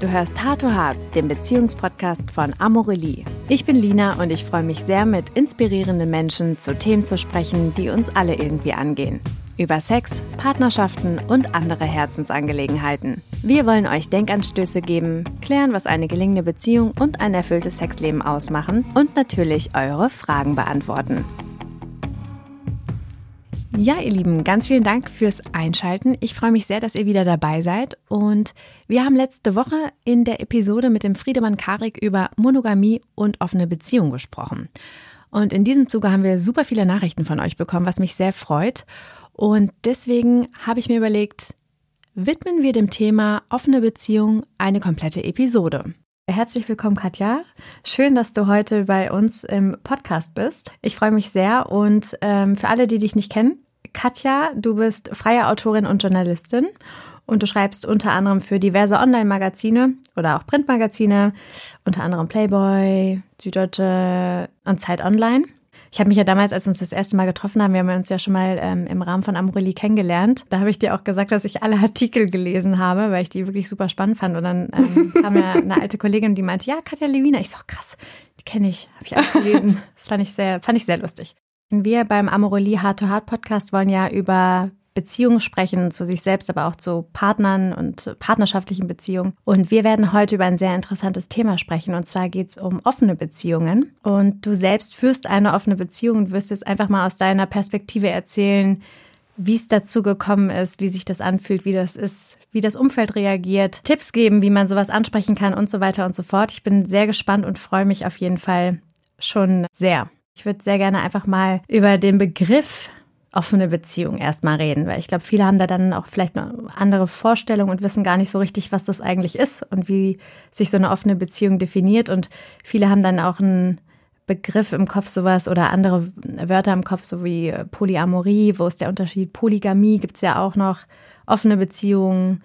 Du hörst Hard to Hard, den Beziehungspodcast von Amorelie. Ich bin Lina und ich freue mich sehr, mit inspirierenden Menschen zu Themen zu sprechen, die uns alle irgendwie angehen. Über Sex, Partnerschaften und andere Herzensangelegenheiten. Wir wollen euch Denkanstöße geben, klären, was eine gelingende Beziehung und ein erfülltes Sexleben ausmachen und natürlich eure Fragen beantworten. Ja, ihr Lieben, ganz vielen Dank fürs Einschalten. Ich freue mich sehr, dass ihr wieder dabei seid. Und wir haben letzte Woche in der Episode mit dem Friedemann Karik über Monogamie und offene Beziehung gesprochen. Und in diesem Zuge haben wir super viele Nachrichten von euch bekommen, was mich sehr freut. Und deswegen habe ich mir überlegt, widmen wir dem Thema offene Beziehung eine komplette Episode. Herzlich willkommen, Katja. Schön, dass du heute bei uns im Podcast bist. Ich freue mich sehr und ähm, für alle, die dich nicht kennen, Katja, du bist freie Autorin und Journalistin und du schreibst unter anderem für diverse Online-Magazine oder auch Printmagazine, unter anderem Playboy, Süddeutsche und Zeit Online. Ich habe mich ja damals, als wir uns das erste Mal getroffen haben, wir haben uns ja schon mal ähm, im Rahmen von Amorelie kennengelernt. Da habe ich dir auch gesagt, dass ich alle Artikel gelesen habe, weil ich die wirklich super spannend fand. Und dann ähm, kam ja eine alte Kollegin, die meinte, ja, Katja Lewina. Ich so, krass, die kenne ich, habe ich alles gelesen. Das fand ich sehr, fand ich sehr lustig. Wir beim Amorelie Heart to Heart Podcast wollen ja über Beziehungen sprechen, zu sich selbst, aber auch zu Partnern und partnerschaftlichen Beziehungen. Und wir werden heute über ein sehr interessantes Thema sprechen. Und zwar geht es um offene Beziehungen. Und du selbst führst eine offene Beziehung und wirst jetzt einfach mal aus deiner Perspektive erzählen, wie es dazu gekommen ist, wie sich das anfühlt, wie das ist, wie das Umfeld reagiert, Tipps geben, wie man sowas ansprechen kann und so weiter und so fort. Ich bin sehr gespannt und freue mich auf jeden Fall schon sehr. Ich würde sehr gerne einfach mal über den Begriff offene Beziehung erstmal reden, weil ich glaube, viele haben da dann auch vielleicht eine andere Vorstellungen und wissen gar nicht so richtig, was das eigentlich ist und wie sich so eine offene Beziehung definiert. Und viele haben dann auch einen Begriff im Kopf, sowas oder andere Wörter im Kopf, so wie Polyamorie, wo ist der Unterschied? Polygamie gibt es ja auch noch, offene Beziehungen.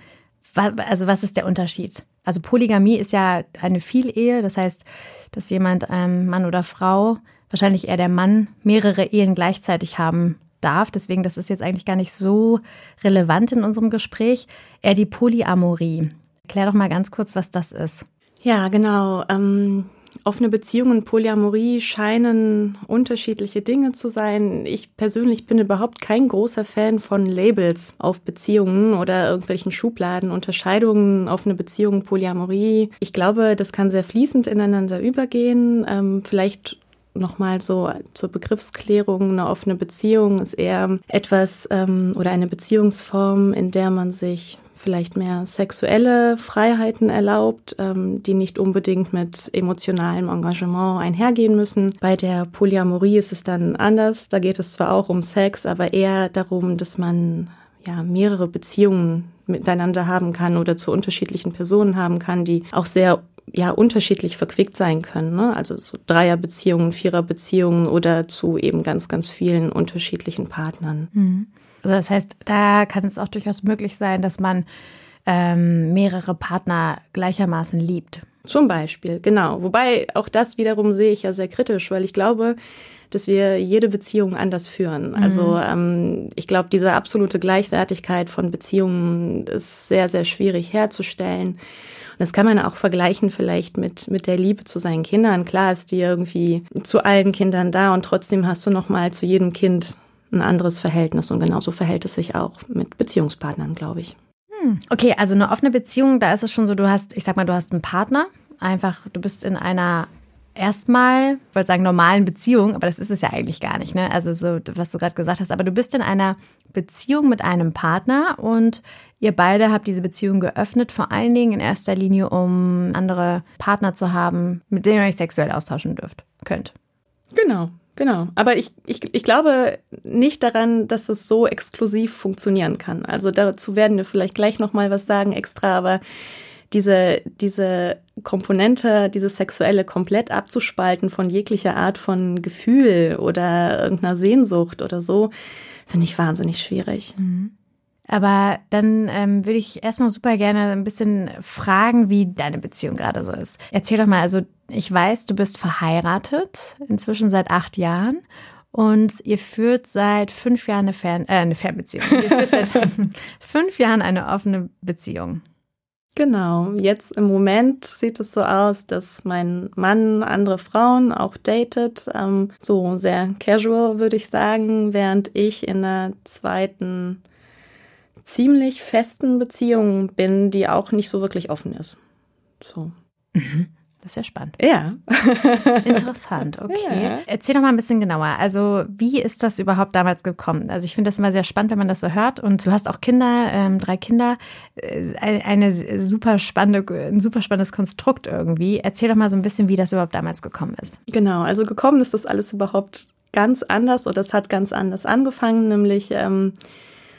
Also was ist der Unterschied? Also Polygamie ist ja eine Vielehe, das heißt, dass jemand, ähm, Mann oder Frau, wahrscheinlich eher der Mann, mehrere Ehen gleichzeitig haben darf. Deswegen, das ist jetzt eigentlich gar nicht so relevant in unserem Gespräch. Eher die Polyamorie. Erklär doch mal ganz kurz, was das ist. Ja, genau. Ähm, offene Beziehungen, Polyamorie scheinen unterschiedliche Dinge zu sein. Ich persönlich bin überhaupt kein großer Fan von Labels auf Beziehungen oder irgendwelchen Schubladen, Unterscheidungen, offene Beziehungen, Polyamorie. Ich glaube, das kann sehr fließend ineinander übergehen. Ähm, vielleicht nochmal so zur Begriffsklärung, eine offene Beziehung ist eher etwas ähm, oder eine Beziehungsform, in der man sich vielleicht mehr sexuelle Freiheiten erlaubt, ähm, die nicht unbedingt mit emotionalem Engagement einhergehen müssen. Bei der Polyamorie ist es dann anders. Da geht es zwar auch um Sex, aber eher darum, dass man ja mehrere Beziehungen miteinander haben kann oder zu unterschiedlichen Personen haben kann, die auch sehr ja unterschiedlich verquickt sein können. Ne? Also so Dreierbeziehungen, Viererbeziehungen oder zu eben ganz, ganz vielen unterschiedlichen Partnern. Mhm. Also das heißt, da kann es auch durchaus möglich sein, dass man ähm, mehrere Partner gleichermaßen liebt. Zum Beispiel, genau. Wobei auch das wiederum sehe ich ja sehr kritisch, weil ich glaube, dass wir jede Beziehung anders führen. Mhm. Also ähm, ich glaube, diese absolute Gleichwertigkeit von Beziehungen ist sehr, sehr schwierig herzustellen. Und das kann man auch vergleichen vielleicht mit, mit der Liebe zu seinen Kindern. Klar ist die irgendwie zu allen Kindern da und trotzdem hast du nochmal zu jedem Kind ein anderes Verhältnis und genauso verhält es sich auch mit Beziehungspartnern, glaube ich. Hm. Okay, also eine offene Beziehung, da ist es schon so, du hast, ich sag mal, du hast einen Partner, einfach, du bist in einer erstmal, ich wollte sagen, normalen Beziehung, aber das ist es ja eigentlich gar nicht, ne? Also so, was du gerade gesagt hast, aber du bist in einer Beziehung mit einem Partner und Ihr beide habt diese Beziehung geöffnet, vor allen Dingen in erster Linie, um andere Partner zu haben, mit denen ihr euch sexuell austauschen dürft, könnt. Genau, genau. Aber ich, ich, ich glaube nicht daran, dass es so exklusiv funktionieren kann. Also dazu werden wir vielleicht gleich nochmal was sagen extra, aber diese, diese Komponente, diese sexuelle komplett abzuspalten von jeglicher Art von Gefühl oder irgendeiner Sehnsucht oder so, finde ich wahnsinnig schwierig. Mhm. Aber dann ähm, würde ich erstmal super gerne ein bisschen fragen, wie deine Beziehung gerade so ist. Erzähl doch mal, also ich weiß, du bist verheiratet, inzwischen seit acht Jahren. Und ihr führt seit fünf Jahren eine, Fern äh, eine Fernbeziehung. Ihr führt seit fünf Jahren eine offene Beziehung. Genau, jetzt im Moment sieht es so aus, dass mein Mann andere Frauen auch datet, ähm, so sehr casual würde ich sagen, während ich in einer zweiten ziemlich festen Beziehung bin, die auch nicht so wirklich offen ist. So. Mhm. Das ist ja spannend. Ja. Interessant, okay. Ja. Erzähl doch mal ein bisschen genauer. Also, wie ist das überhaupt damals gekommen? Also, ich finde das immer sehr spannend, wenn man das so hört. Und du hast auch Kinder, ähm, drei Kinder. Äh, eine super spannende, ein super spannendes Konstrukt irgendwie. Erzähl doch mal so ein bisschen, wie das überhaupt damals gekommen ist. Genau, also gekommen ist das alles überhaupt ganz anders oder es hat ganz anders angefangen, nämlich ähm,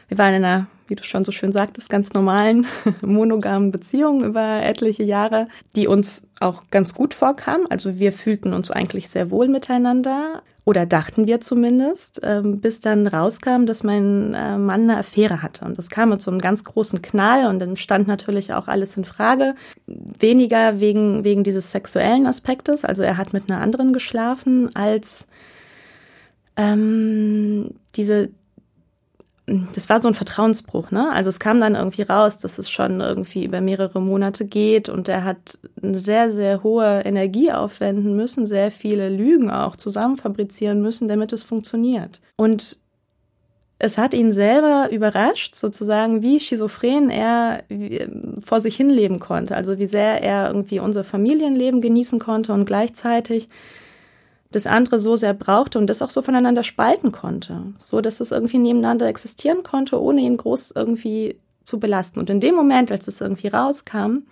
wir waren in einer wie du schon so schön sagtest, ganz normalen monogamen Beziehungen über etliche Jahre, die uns auch ganz gut vorkamen. Also wir fühlten uns eigentlich sehr wohl miteinander oder dachten wir zumindest, ähm, bis dann rauskam, dass mein äh, Mann eine Affäre hatte. Und das kam mit so einem ganz großen Knall und dann stand natürlich auch alles in Frage. Weniger wegen, wegen dieses sexuellen Aspektes, also er hat mit einer anderen geschlafen, als ähm, diese das war so ein Vertrauensbruch, ne? Also es kam dann irgendwie raus, dass es schon irgendwie über mehrere Monate geht und er hat eine sehr, sehr hohe Energie aufwenden müssen, sehr viele Lügen auch zusammen fabrizieren müssen, damit es funktioniert. Und es hat ihn selber überrascht, sozusagen, wie schizophren er vor sich hin leben konnte. Also wie sehr er irgendwie unser Familienleben genießen konnte und gleichzeitig das andere so sehr brauchte und das auch so voneinander spalten konnte, so dass es irgendwie nebeneinander existieren konnte, ohne ihn groß irgendwie zu belasten. Und in dem Moment, als es irgendwie rauskam,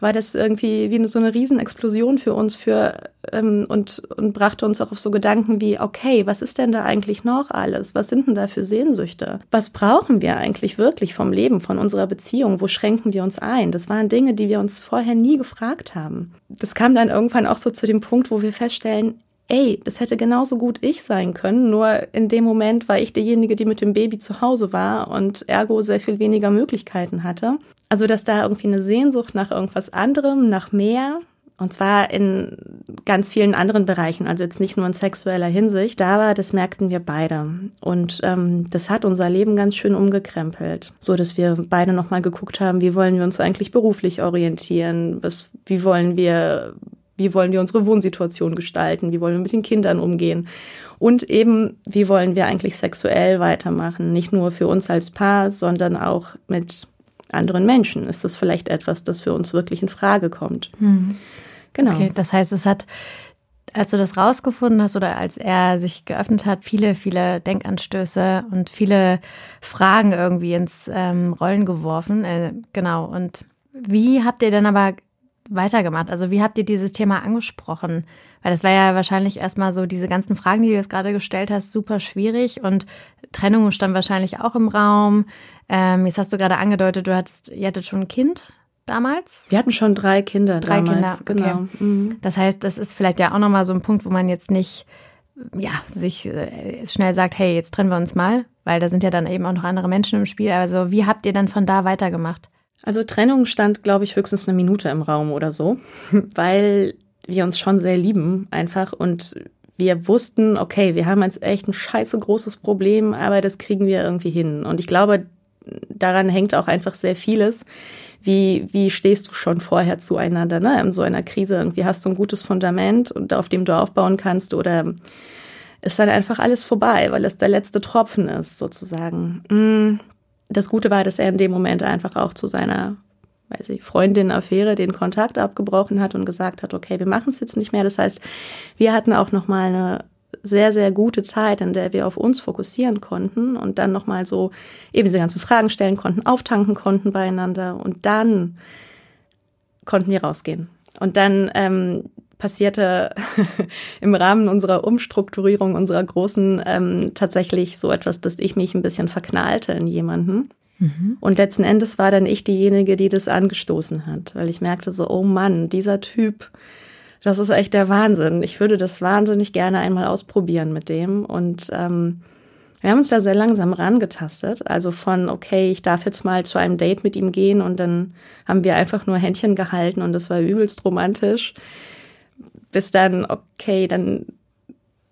war das irgendwie wie so eine Riesenexplosion für uns für ähm, und und brachte uns auch auf so Gedanken wie okay was ist denn da eigentlich noch alles? Was sind denn da für Sehnsüchte? Was brauchen wir eigentlich wirklich vom Leben von unserer Beziehung? Wo schränken wir uns ein? Das waren Dinge die wir uns vorher nie gefragt haben. Das kam dann irgendwann auch so zu dem Punkt wo wir feststellen ey, das hätte genauso gut ich sein können, nur in dem Moment war ich diejenige, die mit dem Baby zu Hause war und ergo sehr viel weniger Möglichkeiten hatte. Also, dass da irgendwie eine Sehnsucht nach irgendwas anderem, nach mehr, und zwar in ganz vielen anderen Bereichen, also jetzt nicht nur in sexueller Hinsicht, da war, das merkten wir beide. Und ähm, das hat unser Leben ganz schön umgekrempelt, so dass wir beide nochmal geguckt haben, wie wollen wir uns eigentlich beruflich orientieren, was, wie wollen wir wie wollen wir unsere Wohnsituation gestalten? Wie wollen wir mit den Kindern umgehen? Und eben, wie wollen wir eigentlich sexuell weitermachen? Nicht nur für uns als Paar, sondern auch mit anderen Menschen. Ist das vielleicht etwas, das für uns wirklich in Frage kommt? Hm. Genau. Okay, das heißt, es hat, als du das rausgefunden hast oder als er sich geöffnet hat, viele, viele Denkanstöße und viele Fragen irgendwie ins ähm, Rollen geworfen. Äh, genau. Und wie habt ihr dann aber weitergemacht? Also wie habt ihr dieses Thema angesprochen? Weil das war ja wahrscheinlich erstmal so diese ganzen Fragen, die du jetzt gerade gestellt hast, super schwierig und Trennung stand wahrscheinlich auch im Raum. Ähm, jetzt hast du gerade angedeutet, du hattest, ihr hattet schon ein Kind damals? Wir hatten schon drei Kinder drei damals. Kinder, genau. Okay. Mhm. Das heißt, das ist vielleicht ja auch nochmal so ein Punkt, wo man jetzt nicht ja, sich äh, schnell sagt, hey, jetzt trennen wir uns mal, weil da sind ja dann eben auch noch andere Menschen im Spiel. Also wie habt ihr dann von da weitergemacht? Also Trennung stand, glaube ich, höchstens eine Minute im Raum oder so, weil wir uns schon sehr lieben einfach und wir wussten, okay, wir haben jetzt echt ein scheiße großes Problem, aber das kriegen wir irgendwie hin. Und ich glaube, daran hängt auch einfach sehr vieles. Wie, wie stehst du schon vorher zueinander, ne? In so einer Krise irgendwie hast du ein gutes Fundament und auf dem du aufbauen kannst oder ist dann einfach alles vorbei, weil es der letzte Tropfen ist, sozusagen. Mm das Gute war, dass er in dem Moment einfach auch zu seiner weiß ich, Freundin Affäre den Kontakt abgebrochen hat und gesagt hat, okay, wir machen es jetzt nicht mehr. Das heißt, wir hatten auch noch mal eine sehr sehr gute Zeit, in der wir auf uns fokussieren konnten und dann noch mal so eben diese ganzen Fragen stellen konnten, auftanken konnten beieinander und dann konnten wir rausgehen. Und dann ähm, passierte im Rahmen unserer Umstrukturierung unserer großen ähm, tatsächlich so etwas, dass ich mich ein bisschen verknallte in jemanden. Mhm. Und letzten Endes war dann ich diejenige, die das angestoßen hat, weil ich merkte so, oh Mann, dieser Typ, das ist echt der Wahnsinn. Ich würde das wahnsinnig gerne einmal ausprobieren mit dem. Und ähm, wir haben uns da sehr langsam rangetastet. Also von, okay, ich darf jetzt mal zu einem Date mit ihm gehen und dann haben wir einfach nur Händchen gehalten und das war übelst romantisch bis dann, okay, dann,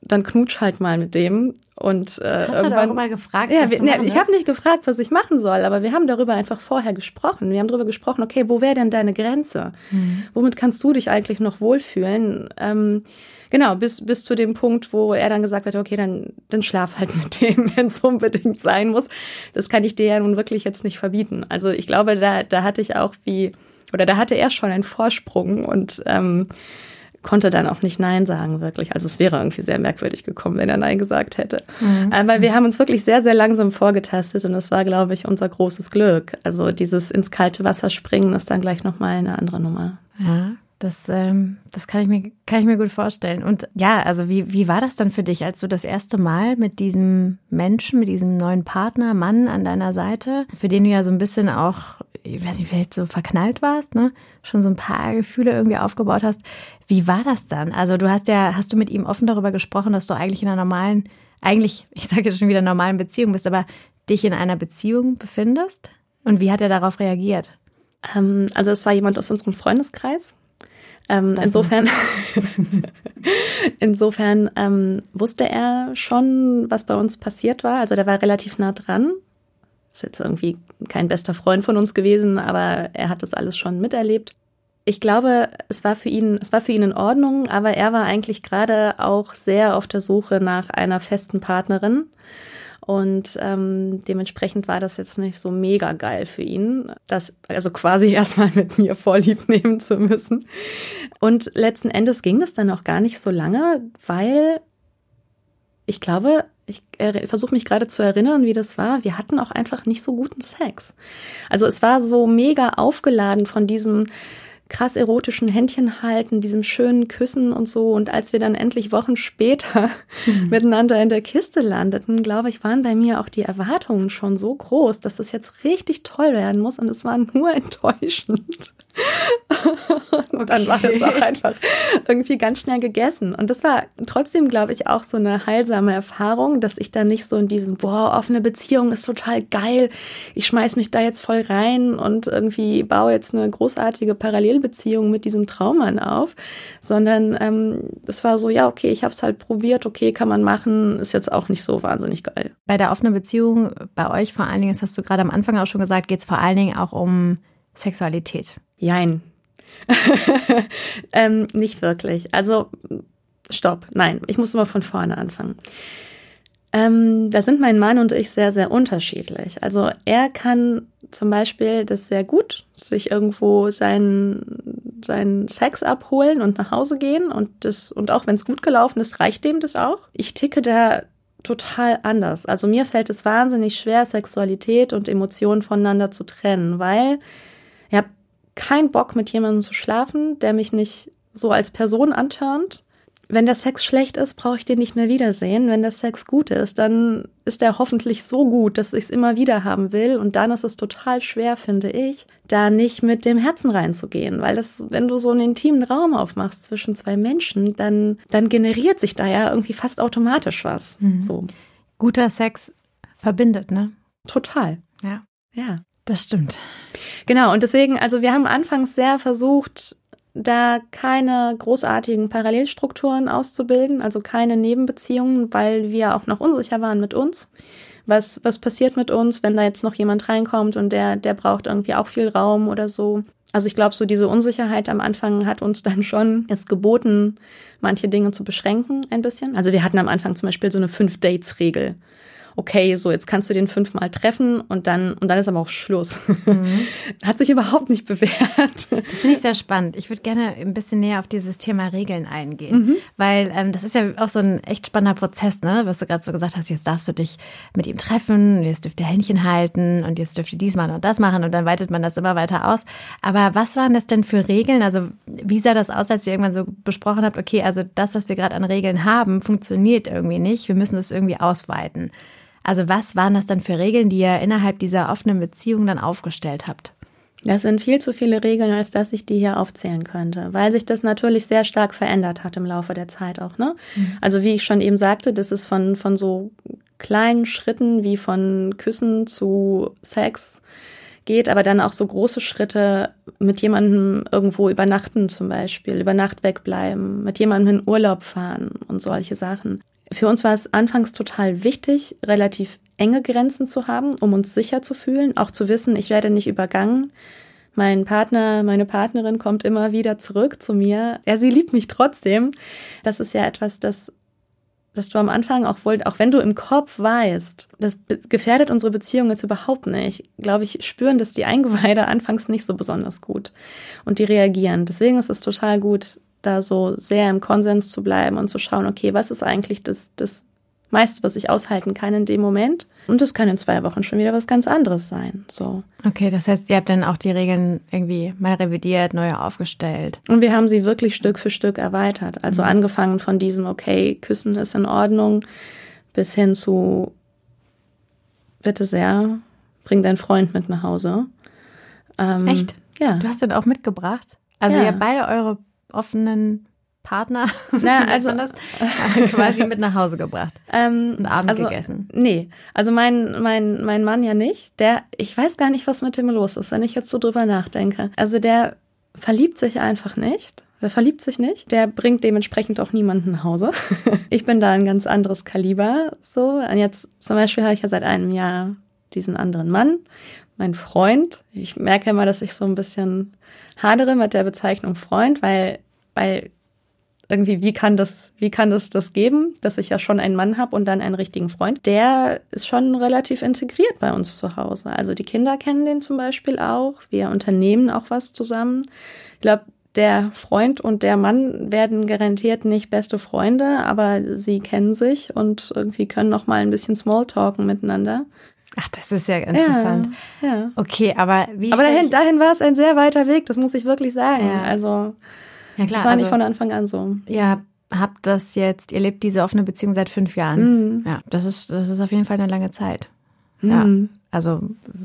dann knutsch halt mal mit dem. Und, äh, Hast du da auch mal gefragt? Ja, wir, ne, ich habe nicht gefragt, was ich machen soll, aber wir haben darüber einfach vorher gesprochen. Wir haben darüber gesprochen, okay, wo wäre denn deine Grenze? Mhm. Womit kannst du dich eigentlich noch wohlfühlen? Ähm, genau, bis, bis zu dem Punkt, wo er dann gesagt hat, okay, dann, dann schlaf halt mit dem, wenn es unbedingt sein muss. Das kann ich dir ja nun wirklich jetzt nicht verbieten. Also ich glaube, da, da hatte ich auch wie, oder da hatte er schon einen Vorsprung und ähm, konnte dann auch nicht Nein sagen, wirklich. Also es wäre irgendwie sehr merkwürdig gekommen, wenn er Nein gesagt hätte. Mhm. Aber wir haben uns wirklich sehr, sehr langsam vorgetastet und das war, glaube ich, unser großes Glück. Also dieses ins kalte Wasser springen ist dann gleich nochmal eine andere Nummer. Ja, das, ähm, das kann ich mir, kann ich mir gut vorstellen. Und ja, also wie, wie war das dann für dich, als du das erste Mal mit diesem Menschen, mit diesem neuen Partner, Mann an deiner Seite, für den du ja so ein bisschen auch, ich weiß nicht, vielleicht so verknallt warst, ne? Schon so ein paar Gefühle irgendwie aufgebaut hast. Wie war das dann? Also du hast ja, hast du mit ihm offen darüber gesprochen, dass du eigentlich in einer normalen, eigentlich, ich sage jetzt schon wieder normalen Beziehung bist, aber dich in einer Beziehung befindest? Und wie hat er darauf reagiert? Ähm, also es war jemand aus unserem Freundeskreis, ähm, insofern, insofern ähm, wusste er schon, was bei uns passiert war. Also der war relativ nah dran. Ist jetzt irgendwie kein bester Freund von uns gewesen, aber er hat das alles schon miterlebt. Ich glaube, es war für ihn, es war für ihn in Ordnung, aber er war eigentlich gerade auch sehr auf der Suche nach einer festen Partnerin. Und ähm, dementsprechend war das jetzt nicht so mega geil für ihn, das also quasi erstmal mit mir vorlieb nehmen zu müssen. Und letzten Endes ging das dann auch gar nicht so lange, weil ich glaube, ich versuche mich gerade zu erinnern, wie das war. Wir hatten auch einfach nicht so guten Sex. Also es war so mega aufgeladen von diesem krass erotischen Händchen halten, diesem schönen Küssen und so. Und als wir dann endlich Wochen später mhm. miteinander in der Kiste landeten, glaube ich, waren bei mir auch die Erwartungen schon so groß, dass das jetzt richtig toll werden muss. Und es war nur enttäuschend. und dann war das auch einfach irgendwie ganz schnell gegessen. Und das war trotzdem, glaube ich, auch so eine heilsame Erfahrung, dass ich da nicht so in diesem, boah, offene Beziehung ist total geil. Ich schmeiß mich da jetzt voll rein und irgendwie baue jetzt eine großartige Parallelbeziehung mit diesem Traummann auf, sondern ähm, es war so, ja, okay, ich habe es halt probiert, okay, kann man machen, ist jetzt auch nicht so wahnsinnig geil. Bei der offenen Beziehung, bei euch vor allen Dingen, das hast du gerade am Anfang auch schon gesagt, geht es vor allen Dingen auch um Sexualität. Jein. ähm, nicht wirklich. Also, stopp. Nein, ich muss mal von vorne anfangen. Ähm, da sind mein Mann und ich sehr, sehr unterschiedlich. Also er kann zum Beispiel das sehr gut, sich irgendwo seinen, seinen Sex abholen und nach Hause gehen und das, und auch wenn es gut gelaufen ist, reicht dem das auch. Ich ticke da total anders. Also mir fällt es wahnsinnig schwer, Sexualität und Emotionen voneinander zu trennen, weil ich habe keinen Bock, mit jemandem zu schlafen, der mich nicht so als Person antörnt. Wenn der Sex schlecht ist, brauche ich den nicht mehr wiedersehen. Wenn der Sex gut ist, dann ist er hoffentlich so gut, dass ich es immer wieder haben will. Und dann ist es total schwer, finde ich, da nicht mit dem Herzen reinzugehen. Weil das, wenn du so einen intimen Raum aufmachst zwischen zwei Menschen, dann, dann generiert sich da ja irgendwie fast automatisch was. Mhm. So. Guter Sex verbindet, ne? Total. Ja. Ja. Das stimmt. Genau, und deswegen, also wir haben anfangs sehr versucht, da keine großartigen Parallelstrukturen auszubilden, also keine Nebenbeziehungen, weil wir auch noch unsicher waren mit uns. Was, was passiert mit uns, wenn da jetzt noch jemand reinkommt und der, der braucht irgendwie auch viel Raum oder so. Also ich glaube, so diese Unsicherheit am Anfang hat uns dann schon es geboten, manche Dinge zu beschränken ein bisschen. Also wir hatten am Anfang zum Beispiel so eine Fünf-Dates-Regel okay, so jetzt kannst du den fünfmal treffen und dann, und dann ist aber auch Schluss. Mhm. Hat sich überhaupt nicht bewährt. Das finde ich sehr spannend. Ich würde gerne ein bisschen näher auf dieses Thema Regeln eingehen, mhm. weil ähm, das ist ja auch so ein echt spannender Prozess, ne? Was du gerade so gesagt hast, jetzt darfst du dich mit ihm treffen, jetzt dürft ihr Händchen halten und jetzt dürft ihr dies machen und das machen und dann weitet man das immer weiter aus. Aber was waren das denn für Regeln? Also wie sah das aus, als ihr irgendwann so besprochen habt, okay, also das, was wir gerade an Regeln haben, funktioniert irgendwie nicht. Wir müssen das irgendwie ausweiten. Also was waren das dann für Regeln, die ihr innerhalb dieser offenen Beziehung dann aufgestellt habt? Das sind viel zu viele Regeln, als dass ich die hier aufzählen könnte, weil sich das natürlich sehr stark verändert hat im Laufe der Zeit auch. Ne? Mhm. Also wie ich schon eben sagte, das ist von, von so kleinen Schritten wie von Küssen zu Sex geht, aber dann auch so große Schritte mit jemandem irgendwo übernachten zum Beispiel, über Nacht wegbleiben, mit jemandem in Urlaub fahren und solche Sachen Für uns war es anfangs total wichtig, relativ enge Grenzen zu haben, um uns sicher zu fühlen, auch zu wissen, ich werde nicht übergangen. Mein Partner, meine Partnerin kommt immer wieder zurück zu mir. Ja, sie liebt mich trotzdem. Das ist ja etwas, das dass du am Anfang auch wohl, auch wenn du im Kopf weißt, das gefährdet unsere Beziehung jetzt überhaupt nicht, glaube ich, spüren das die Eingeweide anfangs nicht so besonders gut und die reagieren. Deswegen ist es total gut, da so sehr im Konsens zu bleiben und zu schauen, okay, was ist eigentlich das, das meiste, was ich aushalten kann in dem Moment. Und das kann in zwei Wochen schon wieder was ganz anderes sein. So. Okay, das heißt, ihr habt dann auch die Regeln irgendwie mal revidiert, neu aufgestellt. Und wir haben sie wirklich Stück für Stück erweitert. Also mhm. angefangen von diesem, okay, küssen ist in Ordnung, bis hin zu, bitte sehr, bring deinen Freund mit nach Hause. Ähm, Echt? Ja. Du hast den auch mitgebracht? Also ja. ihr habt beide eure offenen Partner, Na, also das, quasi mit nach Hause gebracht ähm, und Abend also, gegessen. Nee, also mein, mein, mein Mann ja nicht. Der, ich weiß gar nicht, was mit dem los ist, wenn ich jetzt so drüber nachdenke. Also der verliebt sich einfach nicht. Der verliebt sich nicht. Der bringt dementsprechend auch niemanden nach Hause. ich bin da ein ganz anderes Kaliber. So, und jetzt zum Beispiel habe ich ja seit einem Jahr diesen anderen Mann, mein Freund. Ich merke immer, dass ich so ein bisschen hadere mit der Bezeichnung Freund, weil, weil irgendwie, wie kann das, wie kann das das geben, dass ich ja schon einen Mann habe und dann einen richtigen Freund? Der ist schon relativ integriert bei uns zu Hause. Also die Kinder kennen den zum Beispiel auch. Wir unternehmen auch was zusammen. Ich glaube, der Freund und der Mann werden garantiert nicht beste Freunde, aber sie kennen sich und irgendwie können noch mal ein bisschen Smalltalken miteinander. Ach, das ist ja interessant. Ja, ja. Okay, aber wie Aber dahin, dahin war es ein sehr weiter Weg, das muss ich wirklich sagen. Ja. Also ja, klar. Das war also, nicht von Anfang an so. Ja, habt das jetzt, ihr lebt diese offene Beziehung seit fünf Jahren. Mhm. Ja, das ist, das ist auf jeden Fall eine lange Zeit. Mhm. Ja. Also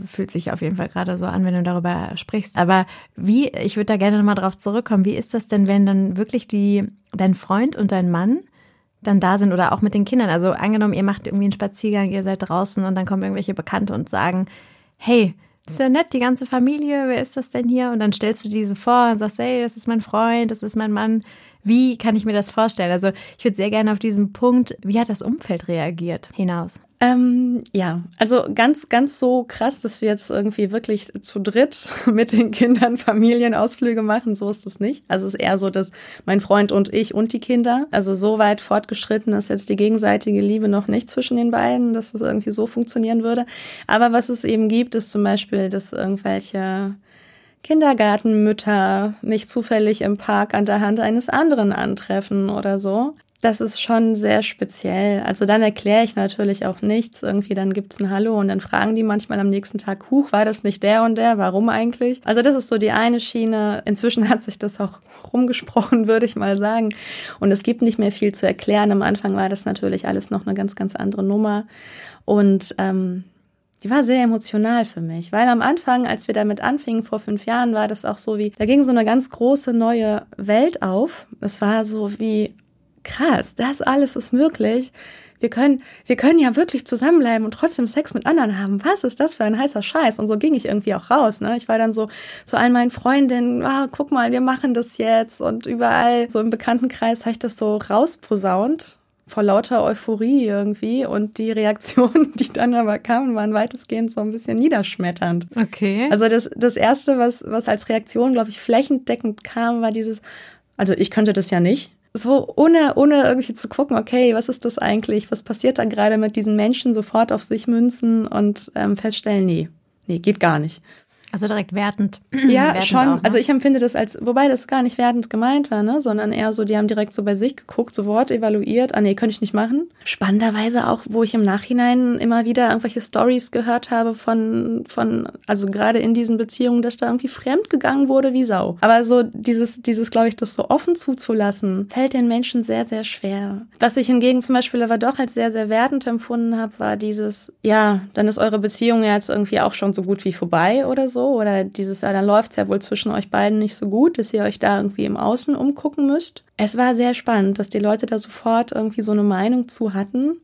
fühlt sich auf jeden Fall gerade so an, wenn du darüber sprichst. Aber wie, ich würde da gerne nochmal drauf zurückkommen, wie ist das denn, wenn dann wirklich die, dein Freund und dein Mann dann da sind oder auch mit den Kindern? Also angenommen, ihr macht irgendwie einen Spaziergang, ihr seid draußen und dann kommen irgendwelche Bekannte und sagen, hey, ist ja nett, die ganze Familie, wer ist das denn hier? Und dann stellst du diese vor und sagst, hey, das ist mein Freund, das ist mein Mann. Wie kann ich mir das vorstellen? Also ich würde sehr gerne auf diesen Punkt, wie hat das Umfeld reagiert, hinaus? Ähm, ja, also ganz, ganz so krass, dass wir jetzt irgendwie wirklich zu dritt mit den Kindern Familienausflüge machen, so ist es nicht. Also es ist eher so, dass mein Freund und ich und die Kinder, also so weit fortgeschritten ist jetzt die gegenseitige Liebe noch nicht zwischen den beiden, dass es irgendwie so funktionieren würde. Aber was es eben gibt, ist zum Beispiel, dass irgendwelche Kindergartenmütter mich zufällig im Park an der Hand eines anderen antreffen oder so das ist schon sehr speziell. Also dann erkläre ich natürlich auch nichts. Irgendwie dann gibt's ein Hallo und dann fragen die manchmal am nächsten Tag, huch, war das nicht der und der? Warum eigentlich? Also das ist so die eine Schiene. Inzwischen hat sich das auch rumgesprochen, würde ich mal sagen. Und es gibt nicht mehr viel zu erklären. Am Anfang war das natürlich alles noch eine ganz, ganz andere Nummer. Und ähm, die war sehr emotional für mich, weil am Anfang, als wir damit anfingen, vor fünf Jahren, war das auch so wie, da ging so eine ganz große neue Welt auf. Es war so wie, krass, das alles ist möglich. Wir können, wir können ja wirklich zusammenbleiben und trotzdem Sex mit anderen haben. Was ist das für ein heißer Scheiß? Und so ging ich irgendwie auch raus. Ne? Ich war dann so zu allen meinen Freundinnen, oh, guck mal, wir machen das jetzt. Und überall, so im Bekanntenkreis, habe ich das so rausposaunt vor lauter Euphorie irgendwie. Und die Reaktionen, die dann aber kamen, waren weitestgehend so ein bisschen niederschmetternd. Okay. Also das, das Erste, was, was als Reaktion, glaube ich, flächendeckend kam, war dieses, also ich könnte das ja nicht so ohne, ohne irgendwie zu gucken, okay, was ist das eigentlich? Was passiert da gerade mit diesen Menschen? Sofort auf sich münzen und ähm, feststellen, nee, nee, geht gar nicht. Also direkt wertend. Ja, wertend schon. Auch, ne? Also ich empfinde das als, wobei das gar nicht wertend gemeint war, ne? sondern eher so, die haben direkt so bei sich geguckt, sofort evaluiert, ah nee, könnte ich nicht machen. Spannenderweise auch, wo ich im Nachhinein immer wieder irgendwelche Stories gehört habe von, von, also gerade in diesen Beziehungen, dass da irgendwie fremd gegangen wurde wie Sau. Aber so dieses, dieses, glaube ich, das so offen zuzulassen, fällt den Menschen sehr, sehr schwer. Was ich hingegen zum Beispiel aber doch als sehr, sehr wertend empfunden habe, war dieses, ja, dann ist eure Beziehung ja jetzt irgendwie auch schon so gut wie vorbei oder so so oder dieses Jahr, dann läuft es ja wohl zwischen euch beiden nicht so gut, dass ihr euch da irgendwie im Außen umgucken müsst. Es war sehr spannend, dass die Leute da sofort irgendwie so eine Meinung zu hatten.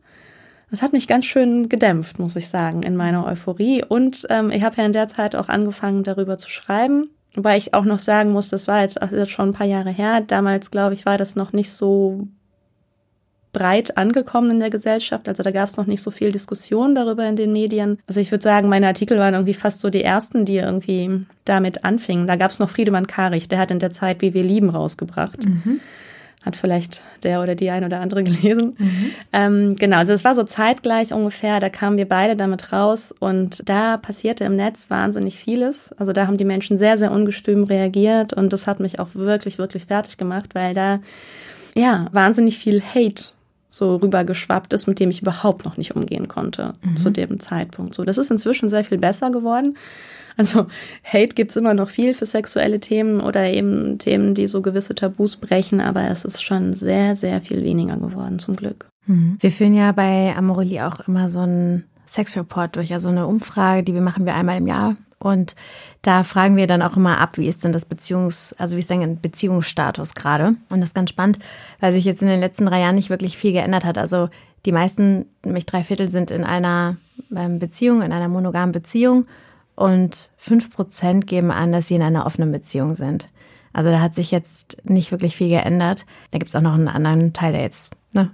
Das hat mich ganz schön gedämpft, muss ich sagen, in meiner Euphorie. Und ähm, ich habe ja in der Zeit auch angefangen, darüber zu schreiben. Wobei ich auch noch sagen muss, das war jetzt, jetzt schon ein paar Jahre her. Damals, glaube ich, war das noch nicht so breit angekommen in der Gesellschaft. Also da gab es noch nicht so viel Diskussion darüber in den Medien. Also ich würde sagen, meine Artikel waren irgendwie fast so die ersten, die irgendwie damit anfingen. Da gab es noch Friedemann Karich, der hat in der Zeit Wie wir lieben rausgebracht. Mhm hat vielleicht der oder die ein oder andere gelesen. Mhm. Ähm, genau, also es war so zeitgleich ungefähr, da kamen wir beide damit raus und da passierte im Netz wahnsinnig vieles. Also da haben die Menschen sehr, sehr ungestüm reagiert und das hat mich auch wirklich, wirklich fertig gemacht, weil da ja wahnsinnig viel Hate so rübergeschwappt ist, mit dem ich überhaupt noch nicht umgehen konnte mhm. zu dem Zeitpunkt. So, das ist inzwischen sehr viel besser geworden. Also Hate gibt's immer noch viel für sexuelle Themen oder eben Themen, die so gewisse Tabus brechen, aber es ist schon sehr, sehr viel weniger geworden, zum Glück. Mhm. Wir führen ja bei Amorelie auch immer so einen Sexreport durch, also eine Umfrage, die wir machen wir einmal im Jahr. Und da fragen wir dann auch immer ab, wie ist denn das Beziehungs-, also wie ist denn Beziehungsstatus gerade? Und das ist ganz spannend, weil sich jetzt in den letzten drei Jahren nicht wirklich viel geändert hat. Also die meisten, nämlich drei Viertel, sind in einer ähm, Beziehung, in einer monogamen Beziehung und fünf Prozent geben an, dass sie in einer offenen Beziehung sind. Also da hat sich jetzt nicht wirklich viel geändert. Da gibt es auch noch einen anderen Teil, der jetzt ne,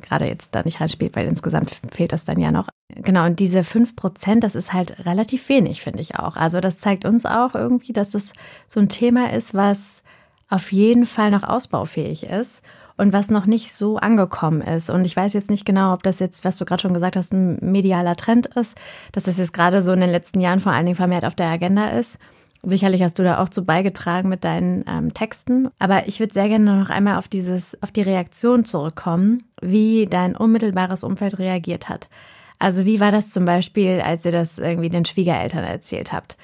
gerade jetzt da nicht reinspielt, weil insgesamt fehlt das dann ja noch. Genau, und diese fünf Prozent, das ist halt relativ wenig, finde ich auch. Also das zeigt uns auch irgendwie, dass das so ein Thema ist, was auf jeden Fall noch ausbaufähig ist und was noch nicht so angekommen ist. Und ich weiß jetzt nicht genau, ob das jetzt, was du gerade schon gesagt hast, ein medialer Trend ist, dass das jetzt gerade so in den letzten Jahren vor allen Dingen vermehrt auf der Agenda ist. Sicherlich hast du da auch zu beigetragen mit deinen ähm, Texten. Aber ich würde sehr gerne noch einmal auf dieses, auf die Reaktion zurückkommen, wie dein unmittelbares Umfeld reagiert hat. Also wie war das zum Beispiel, als ihr das irgendwie den Schwiegereltern erzählt habt?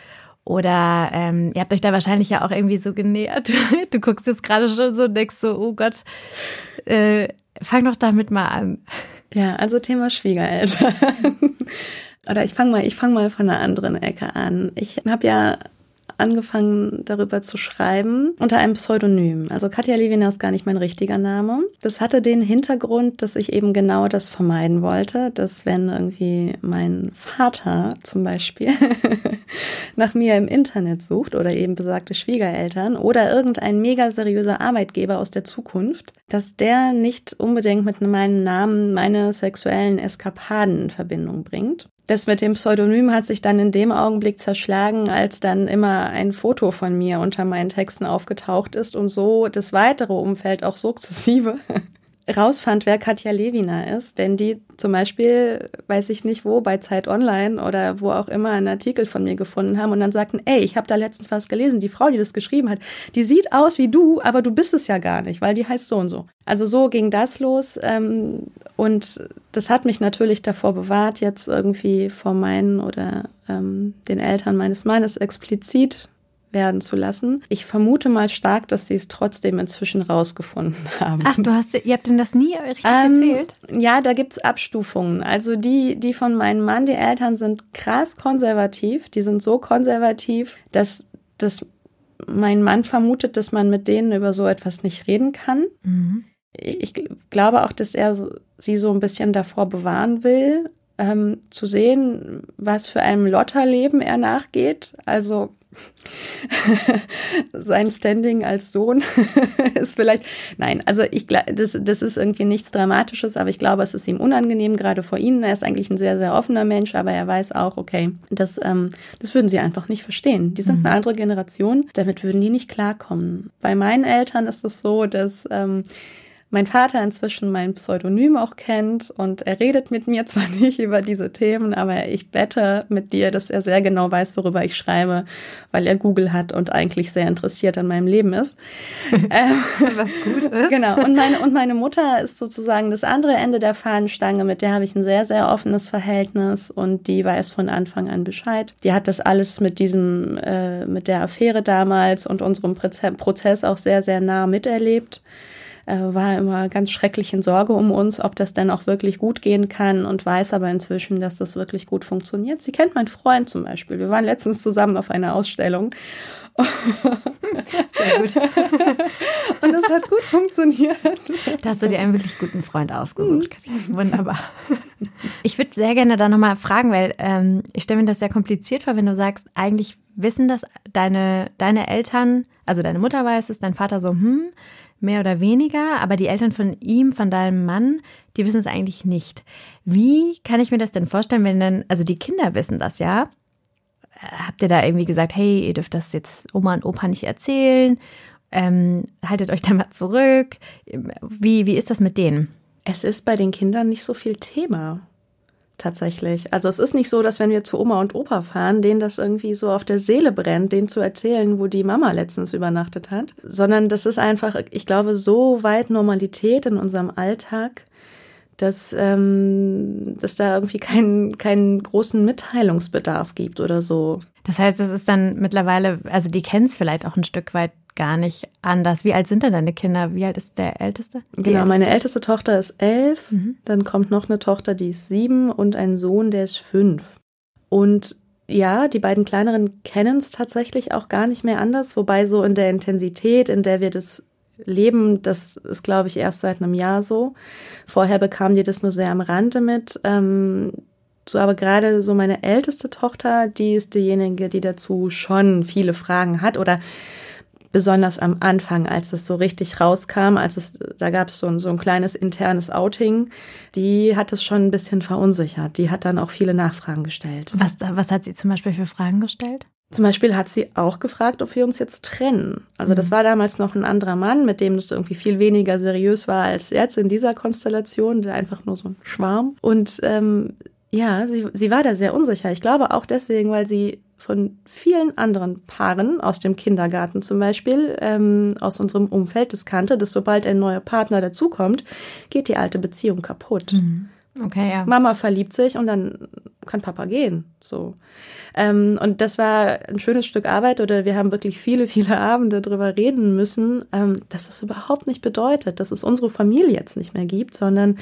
Oder ähm, ihr habt euch da wahrscheinlich ja auch irgendwie so genähert. Du guckst jetzt gerade schon so und denkst so, oh Gott, äh, fang doch damit mal an. Ja, also Thema Schwiegereltern. Oder ich fange mal, ich fange mal von einer anderen Ecke an. Ich habe ja angefangen darüber zu schreiben unter einem Pseudonym. Also Katja Levina ist gar nicht mein richtiger Name. Das hatte den Hintergrund, dass ich eben genau das vermeiden wollte, dass wenn irgendwie mein Vater zum Beispiel nach mir im Internet sucht oder eben besagte Schwiegereltern oder irgendein mega seriöser Arbeitgeber aus der Zukunft, dass der nicht unbedingt mit meinem Namen meine sexuellen Eskapaden in Verbindung bringt das mit dem Pseudonym hat sich dann in dem Augenblick zerschlagen, als dann immer ein Foto von mir unter meinen Texten aufgetaucht ist und so das weitere Umfeld auch sukzessive rausfand, wer Katja Lewina ist, denn die zum Beispiel, weiß ich nicht wo, bei Zeit Online oder wo auch immer einen Artikel von mir gefunden haben und dann sagten, ey, ich habe da letztens was gelesen, die Frau, die das geschrieben hat, die sieht aus wie du, aber du bist es ja gar nicht, weil die heißt so und so. Also so ging das los ähm, und das hat mich natürlich davor bewahrt, jetzt irgendwie vor meinen oder ähm, den Eltern meines Mannes explizit werden zu lassen. Ich vermute mal stark, dass sie es trotzdem inzwischen rausgefunden haben. Ach, du hast, ihr habt denn das nie richtig ähm, erzählt? Ja, da gibt's Abstufungen. Also die, die von meinem Mann, die Eltern sind krass konservativ. Die sind so konservativ, dass, dass mein Mann vermutet, dass man mit denen über so etwas nicht reden kann. Mhm. Ich glaube auch, dass er sie so ein bisschen davor bewahren will, ähm, zu sehen, was für einem Lotterleben er nachgeht. Also sein Standing als Sohn ist vielleicht, nein, also ich das, das ist irgendwie nichts Dramatisches, aber ich glaube, es ist ihm unangenehm, gerade vor Ihnen. Er ist eigentlich ein sehr, sehr offener Mensch, aber er weiß auch, okay, das, ähm, das würden Sie einfach nicht verstehen. Die sind mhm. eine andere Generation, damit würden die nicht klarkommen. Bei meinen Eltern ist es so, dass ähm, mein Vater inzwischen mein Pseudonym auch kennt und er redet mit mir zwar nicht über diese Themen, aber ich bette mit dir, dass er sehr genau weiß, worüber ich schreibe, weil er Google hat und eigentlich sehr interessiert an meinem Leben ist. Ähm, Was gut ist. Genau. Und meine, und meine Mutter ist sozusagen das andere Ende der Fahnenstange, mit der habe ich ein sehr, sehr offenes Verhältnis und die weiß von Anfang an Bescheid. Die hat das alles mit diesem, äh, mit der Affäre damals und unserem Prozess auch sehr, sehr nah miterlebt äh, war immer ganz schrecklich in Sorge um uns, ob das denn auch wirklich gut gehen kann und weiß aber inzwischen, dass das wirklich gut funktioniert. Sie kennt meinen Freund zum Beispiel. Wir waren letztens zusammen auf einer Ausstellung. Sehr gut. Und das hat gut funktioniert. Da hast du dir einen wirklich guten Freund ausgesucht, Katja. Wunderbar. Ich würde sehr gerne da nochmal fragen, weil ähm, ich stelle mir das sehr kompliziert vor, wenn du sagst, eigentlich wissen das deine, deine Eltern, also deine Mutter weiß es, dein Vater so, hm, mehr oder weniger, aber die Eltern von ihm, von deinem Mann, die wissen es eigentlich nicht. Wie kann ich mir das denn vorstellen, wenn dann, also die Kinder wissen das ja? Habt ihr da irgendwie gesagt, hey, ihr dürft das jetzt Oma und Opa nicht erzählen? Ähm, haltet euch da mal zurück. Wie, wie ist das mit denen? Es ist bei den Kindern nicht so viel Thema tatsächlich. Also es ist nicht so, dass wenn wir zu Oma und Opa fahren, denen das irgendwie so auf der Seele brennt, denen zu erzählen, wo die Mama letztens übernachtet hat, sondern das ist einfach, ich glaube, so weit Normalität in unserem Alltag, dass, ähm, dass da irgendwie keinen keinen großen Mitteilungsbedarf gibt oder so. Das heißt, es ist dann mittlerweile, also die kennen es vielleicht auch ein Stück weit gar nicht anders. Wie alt sind denn deine Kinder? Wie alt ist der Älteste? Die genau, älteste? meine älteste Tochter ist elf, mhm. dann kommt noch eine Tochter, die ist sieben und ein Sohn, der ist fünf. Und ja, die beiden kleineren kennen es tatsächlich auch gar nicht mehr anders, wobei so in der Intensität, in der wir das leben, das ist, glaube ich, erst seit einem Jahr so. Vorher bekamen die das nur sehr am Rande mit. Ähm, so, aber gerade so meine älteste Tochter, die ist diejenige, die dazu schon viele Fragen hat oder besonders am Anfang, als es so richtig rauskam, als es, da gab es so ein, so ein kleines internes Outing, die hat es schon ein bisschen verunsichert. Die hat dann auch viele Nachfragen gestellt. Was, was hat sie zum Beispiel für Fragen gestellt? Zum Beispiel hat sie auch gefragt, ob wir uns jetzt trennen. Also das mhm. war damals noch ein anderer Mann, mit dem das irgendwie viel weniger seriös war als jetzt in dieser Konstellation, der einfach nur so ein Schwarm. Und ähm, ja, sie, sie war da sehr unsicher. Ich glaube auch deswegen, weil sie von vielen anderen Paaren aus dem Kindergarten zum Beispiel, ähm, aus unserem Umfeld, das kannte, dass sobald ein neuer Partner dazukommt, geht die alte Beziehung kaputt. Mhm. Okay, ja. Mama verliebt sich und dann kann Papa gehen. So. Ähm, und das war ein schönes Stück Arbeit oder wir haben wirklich viele, viele Abende darüber reden müssen, ähm, dass es überhaupt nicht bedeutet, dass es unsere Familie jetzt nicht mehr gibt, sondern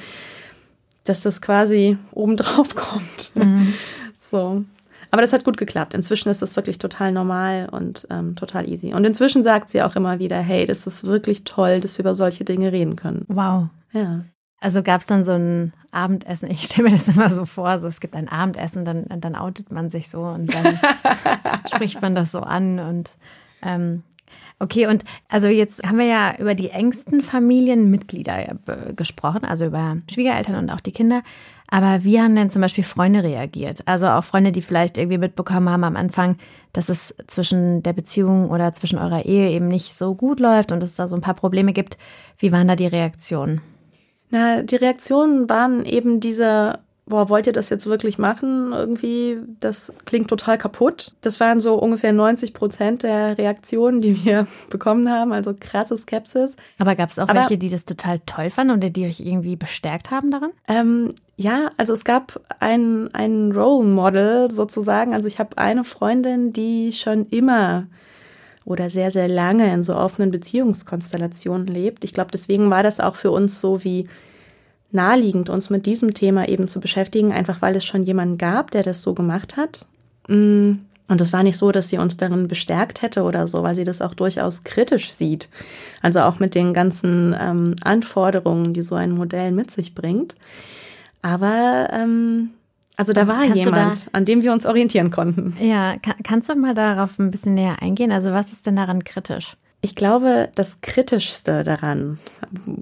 dass das quasi obendrauf kommt. Mhm. So. Aber das hat gut geklappt. Inzwischen ist das wirklich total normal und ähm, total easy. Und inzwischen sagt sie auch immer wieder, hey, das ist wirklich toll, dass wir über solche Dinge reden können. Wow. Ja. Also gab es dann so ein Abendessen, ich stelle mir das immer so vor, so es gibt ein Abendessen, dann, dann outet man sich so und dann spricht man das so an und ähm, Okay, und also jetzt haben wir ja über die engsten Familienmitglieder äh, gesprochen, also über Schwiegereltern und auch die Kinder. Aber wie haben denn zum Beispiel Freunde reagiert? Also auch Freunde, die vielleicht irgendwie mitbekommen haben am Anfang, dass es zwischen der Beziehung oder zwischen eurer Ehe eben nicht so gut läuft und es da so ein paar Probleme gibt. Wie waren da die Reaktionen? Na, die Reaktionen waren eben diese boah, wollt ihr das jetzt wirklich machen? Irgendwie, das klingt total kaputt. Das waren so ungefähr 90 Prozent der Reaktionen, die wir bekommen haben, also krasse Skepsis. Aber gab es auch Aber, welche, die das total toll fanden oder die euch irgendwie bestärkt haben daran? Ähm, ja, also es gab ein, ein Role Model sozusagen. Also ich habe eine Freundin, die schon immer oder sehr, sehr lange in so offenen Beziehungskonstellationen lebt. Ich glaube, deswegen war das auch für uns so wie naheliegend, uns mit diesem Thema eben zu beschäftigen, einfach weil es schon jemanden gab, der das so gemacht hat. Mm. Und es war nicht so, dass sie uns darin bestärkt hätte oder so, weil sie das auch durchaus kritisch sieht. Also auch mit den ganzen ähm, Anforderungen, die so ein Modell mit sich bringt. Aber ähm, also da war kannst jemand, da, an dem wir uns orientieren konnten. Ja, kann, kannst du mal darauf ein bisschen näher eingehen? Also was ist denn daran kritisch? Ich glaube, das Kritischste daran,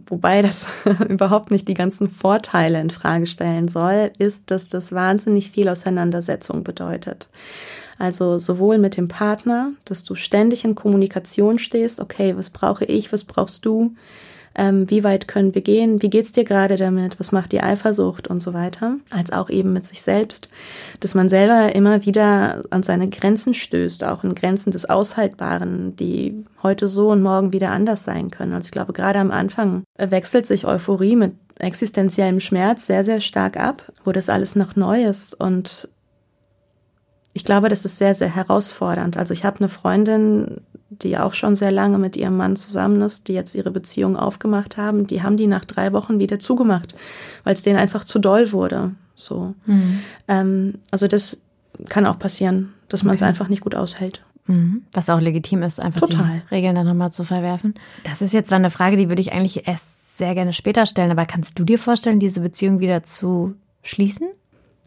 wobei das überhaupt nicht die ganzen Vorteile in Frage stellen soll, ist, dass das wahnsinnig viel Auseinandersetzung bedeutet. Also sowohl mit dem Partner, dass du ständig in Kommunikation stehst, okay, was brauche ich, was brauchst du, ähm, wie weit können wir gehen, wie geht's dir gerade damit, was macht die Eifersucht und so weiter, als auch eben mit sich selbst, dass man selber immer wieder an seine Grenzen stößt, auch in Grenzen des Aushaltbaren, die heute so und morgen wieder anders sein können. Also ich glaube, gerade am Anfang wechselt sich Euphorie mit existenziellem Schmerz sehr, sehr stark ab, wo das alles noch neu ist. Und ich glaube, das ist sehr, sehr herausfordernd. Also ich habe eine Freundin, die auch schon sehr lange mit ihrem Mann zusammen ist, die jetzt ihre Beziehung aufgemacht haben, die haben die nach drei Wochen wieder zugemacht, weil es denen einfach zu doll wurde. So. Mhm. Ähm, also das kann auch passieren, dass man es einfach nicht gut aushält. Mhm. Was auch legitim ist, einfach Total. die Regeln dann nochmal zu verwerfen. Das ist jetzt zwar eine Frage, die würde ich eigentlich erst sehr gerne später stellen, aber kannst du dir vorstellen, diese Beziehung wieder zu schließen?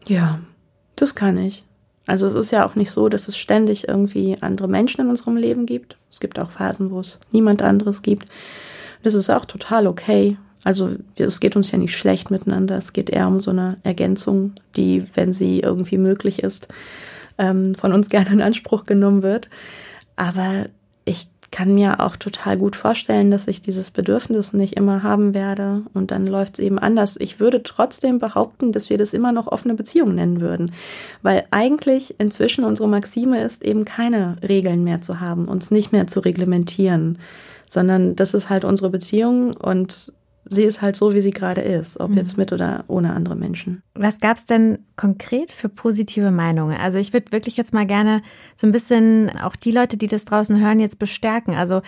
Ja, das kann ich. Also es ist ja auch nicht so, dass es ständig irgendwie andere Menschen in unserem Leben gibt. Es gibt auch Phasen, wo es niemand anderes gibt. Das ist auch total okay. Also es geht uns ja nicht schlecht miteinander. Es geht eher um so eine Ergänzung, die, wenn sie irgendwie möglich ist, ähm, von uns gerne in Anspruch genommen wird. Aber ich kann mir auch total gut vorstellen, dass ich dieses Bedürfnis nicht immer haben werde und dann läuft es eben anders. Ich würde trotzdem behaupten, dass wir das immer noch offene Beziehung nennen würden, weil eigentlich inzwischen unsere Maxime ist, eben keine Regeln mehr zu haben, uns nicht mehr zu reglementieren, sondern das ist halt unsere Beziehung und sie ist halt so, wie sie gerade ist, ob mhm. jetzt mit oder ohne andere Menschen. Was gab es denn konkret für positive Meinungen? Also ich würde wirklich jetzt mal gerne so ein bisschen auch die Leute, die das draußen hören, jetzt bestärken. Also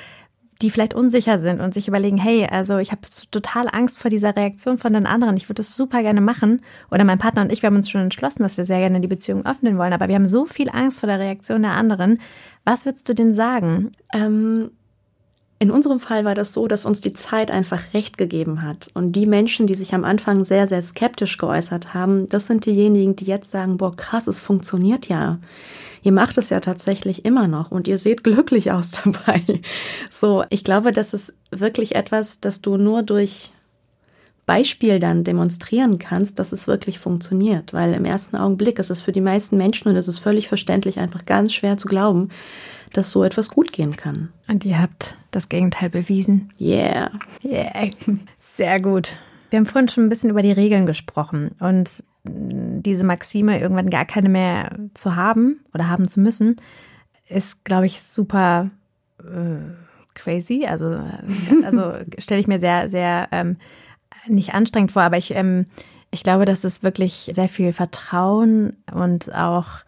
die vielleicht unsicher sind und sich überlegen, hey, also ich habe total Angst vor dieser Reaktion von den anderen. Ich würde das super gerne machen. Oder mein Partner und ich, wir haben uns schon entschlossen, dass wir sehr gerne die Beziehung öffnen wollen, aber wir haben so viel Angst vor der Reaktion der anderen. Was würdest du denn sagen? Ähm, in unserem Fall war das so, dass uns die Zeit einfach recht gegeben hat. Und die Menschen, die sich am Anfang sehr, sehr skeptisch geäußert haben, das sind diejenigen, die jetzt sagen, boah, krass, es funktioniert ja. Ihr macht es ja tatsächlich immer noch und ihr seht glücklich aus dabei. So, ich glaube, das ist wirklich etwas, das du nur durch Beispiel dann demonstrieren kannst, dass es wirklich funktioniert. Weil im ersten Augenblick ist es für die meisten Menschen, und es ist völlig verständlich, einfach ganz schwer zu glauben, dass so etwas gut gehen kann. Und ihr habt das Gegenteil bewiesen. Yeah. Yeah. Sehr gut. Wir haben vorhin schon ein bisschen über die Regeln gesprochen und diese Maxime, irgendwann gar keine mehr zu haben oder haben zu müssen, ist, glaube ich, super äh, crazy. Also, also stelle ich mir sehr, sehr ähm, nicht anstrengend vor, aber ich, ähm, ich glaube, dass es wirklich sehr viel Vertrauen und auch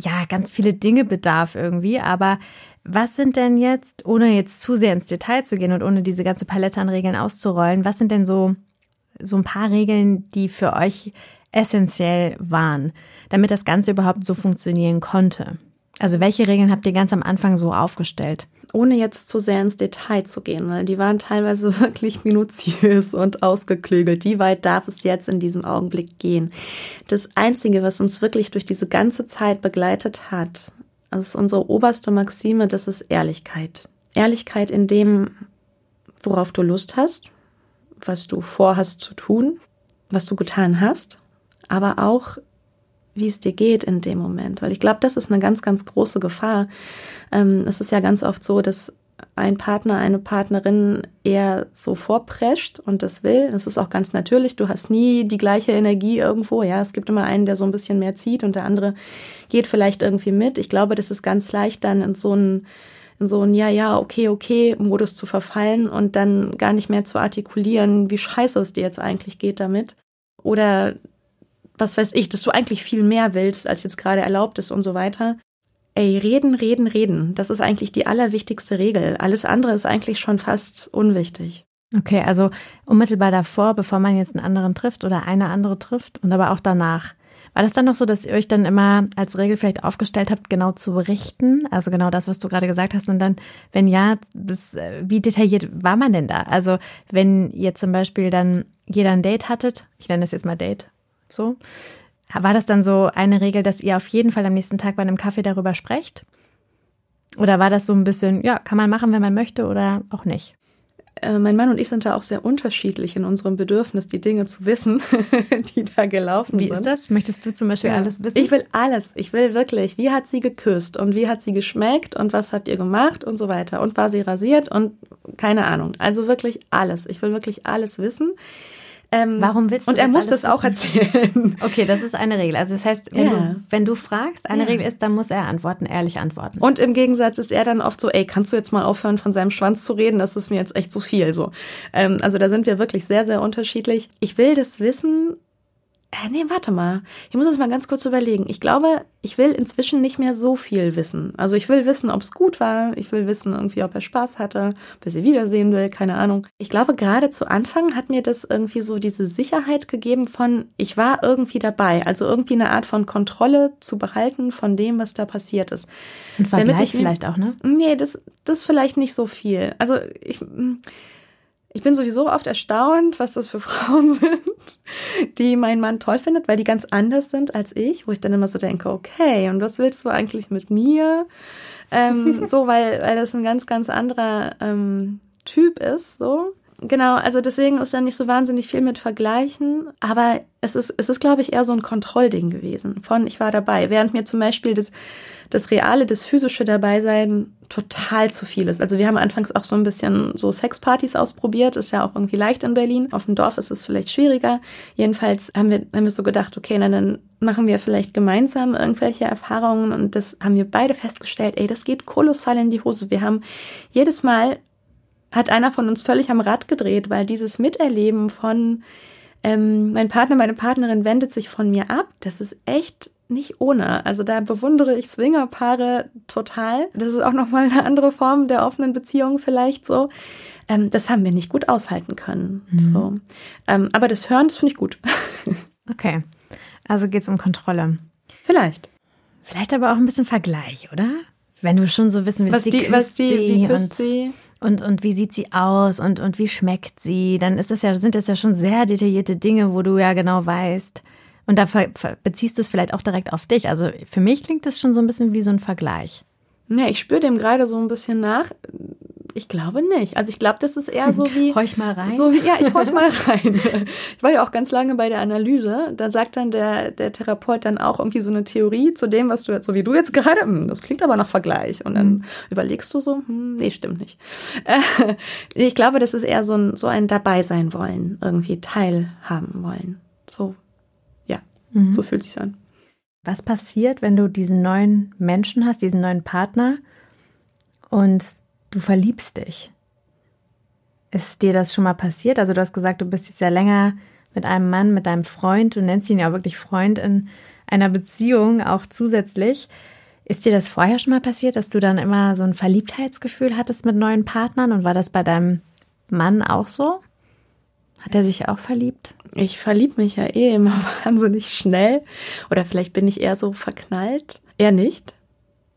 ja, ganz viele Dinge bedarf irgendwie. Aber was sind denn jetzt, ohne jetzt zu sehr ins Detail zu gehen und ohne diese ganze Palette an Regeln auszurollen, was sind denn so, so ein paar Regeln, die für euch essentiell waren, damit das Ganze überhaupt so funktionieren konnte? Also welche Regeln habt ihr ganz am Anfang so aufgestellt? ohne jetzt zu sehr ins Detail zu gehen, weil die waren teilweise wirklich minutiös und ausgeklügelt. Wie weit darf es jetzt in diesem Augenblick gehen? Das Einzige, was uns wirklich durch diese ganze Zeit begleitet hat, ist unsere oberste Maxime, das ist Ehrlichkeit. Ehrlichkeit in dem, worauf du Lust hast, was du vorhast zu tun, was du getan hast, aber auch wie es dir geht in dem Moment. Weil ich glaube, das ist eine ganz, ganz große Gefahr. Ähm, es ist ja ganz oft so, dass ein Partner, eine Partnerin eher so vorprescht und das will. Das ist auch ganz natürlich. Du hast nie die gleiche Energie irgendwo. Ja, es gibt immer einen, der so ein bisschen mehr zieht und der andere geht vielleicht irgendwie mit. Ich glaube, das ist ganz leicht dann in so einen in so ein Ja, ja, okay, okay Modus zu verfallen und dann gar nicht mehr zu artikulieren, wie scheiße es dir jetzt eigentlich geht damit. Oder was weiß ich, dass du eigentlich viel mehr willst, als jetzt gerade erlaubt ist und so weiter. Ey, reden, reden, reden. Das ist eigentlich die allerwichtigste Regel. Alles andere ist eigentlich schon fast unwichtig. Okay, also unmittelbar davor, bevor man jetzt einen anderen trifft oder eine andere trifft und aber auch danach. War das dann noch so, dass ihr euch dann immer als Regel vielleicht aufgestellt habt, genau zu berichten? Also genau das, was du gerade gesagt hast. Und dann, wenn ja, bis, äh, wie detailliert war man denn da? Also wenn ihr zum Beispiel dann jeder ein Date hattet, ich nenne das jetzt mal Date, so. War das dann so eine Regel, dass ihr auf jeden Fall am nächsten Tag bei einem Kaffee darüber sprecht? Oder war das so ein bisschen, ja, kann man machen, wenn man möchte oder auch nicht? Äh, mein Mann und ich sind da auch sehr unterschiedlich in unserem Bedürfnis, die Dinge zu wissen, die da gelaufen wie sind. Wie ist das? Möchtest du zum Beispiel ja. alles wissen? Ich will alles. Ich will wirklich, wie hat sie geküsst und wie hat sie geschmeckt und was habt ihr gemacht und so weiter. Und war sie rasiert und keine Ahnung. Also wirklich alles. Ich will wirklich alles wissen. Ähm, Warum willst du Und er muss das auch erzählen. Okay, das ist eine Regel. Also das heißt, wenn, ja. du, wenn du fragst, eine ja. Regel ist, dann muss er antworten, ehrlich antworten. Und im Gegensatz ist er dann oft so, ey, kannst du jetzt mal aufhören, von seinem Schwanz zu reden? Das ist mir jetzt echt zu viel. So, ähm, also da sind wir wirklich sehr, sehr unterschiedlich. Ich will das wissen, äh, nee, warte mal. Ich muss das mal ganz kurz überlegen. Ich glaube, ich will inzwischen nicht mehr so viel wissen. Also ich will wissen, ob es gut war. Ich will wissen, irgendwie, ob er Spaß hatte, ob er sie wiedersehen will, keine Ahnung. Ich glaube, gerade zu Anfang hat mir das irgendwie so diese Sicherheit gegeben von, ich war irgendwie dabei. Also irgendwie eine Art von Kontrolle zu behalten von dem, was da passiert ist. Ein Vergleich Damit ich, vielleicht auch, ne? Nee, das, das vielleicht nicht so viel. Also ich ich bin sowieso oft erstaunt, was das für Frauen sind, die mein Mann toll findet, weil die ganz anders sind als ich, wo ich dann immer so denke, okay, und was willst du eigentlich mit mir? Ähm, so, weil, weil das ein ganz, ganz anderer ähm, Typ ist, so. Genau. Also deswegen ist da nicht so wahnsinnig viel mit Vergleichen. Aber es ist, es ist, glaube ich, eher so ein Kontrollding gewesen. Von ich war dabei. Während mir zum Beispiel das, das reale, das physische Dabeisein total zu viel ist. Also wir haben anfangs auch so ein bisschen so Sexpartys ausprobiert. Ist ja auch irgendwie leicht in Berlin. Auf dem Dorf ist es vielleicht schwieriger. Jedenfalls haben wir, haben wir so gedacht, okay, na, dann machen wir vielleicht gemeinsam irgendwelche Erfahrungen. Und das haben wir beide festgestellt. Ey, das geht kolossal in die Hose. Wir haben jedes Mal hat einer von uns völlig am Rad gedreht, weil dieses Miterleben von ähm, mein Partner, meine Partnerin wendet sich von mir ab, das ist echt nicht ohne. Also da bewundere ich Swingerpaare total. Das ist auch nochmal eine andere Form der offenen Beziehung vielleicht so. Ähm, das haben wir nicht gut aushalten können. Mhm. So. Ähm, aber das Hören, das finde ich gut. okay. Also geht es um Kontrolle. Vielleicht. Vielleicht aber auch ein bisschen Vergleich, oder? Wenn du schon so wissen willst, was die, was die, wie küsst sie und, und wie sieht sie aus und, und wie schmeckt sie, dann ist das ja, sind das ja schon sehr detaillierte Dinge, wo du ja genau weißt. Und da beziehst du es vielleicht auch direkt auf dich. Also für mich klingt das schon so ein bisschen wie so ein Vergleich. Ja, ich spüre dem gerade so ein bisschen nach. Ich glaube nicht. Also ich glaube, das ist eher so wie. Horch mal rein. So wie, ja, ich horch mal rein. Ich war ja auch ganz lange bei der Analyse. Da sagt dann der, der Therapeut dann auch irgendwie so eine Theorie zu dem, was du jetzt, so wie du jetzt gerade, hm, das klingt aber nach Vergleich. Und dann mhm. überlegst du so, hm, nee, stimmt nicht. Äh, ich glaube, das ist eher so ein, so ein dabei sein wollen, irgendwie teilhaben wollen. So, ja, mhm. so fühlt sich's an. Was passiert, wenn du diesen neuen Menschen hast, diesen neuen Partner und du verliebst dich. Ist dir das schon mal passiert? Also du hast gesagt, du bist jetzt ja länger mit einem Mann, mit deinem Freund, du nennst ihn ja wirklich Freund in einer Beziehung auch zusätzlich. Ist dir das vorher schon mal passiert, dass du dann immer so ein Verliebtheitsgefühl hattest mit neuen Partnern und war das bei deinem Mann auch so? Hat er sich auch verliebt? Ich verlieb mich ja eh immer wahnsinnig schnell. Oder vielleicht bin ich eher so verknallt. Er nicht.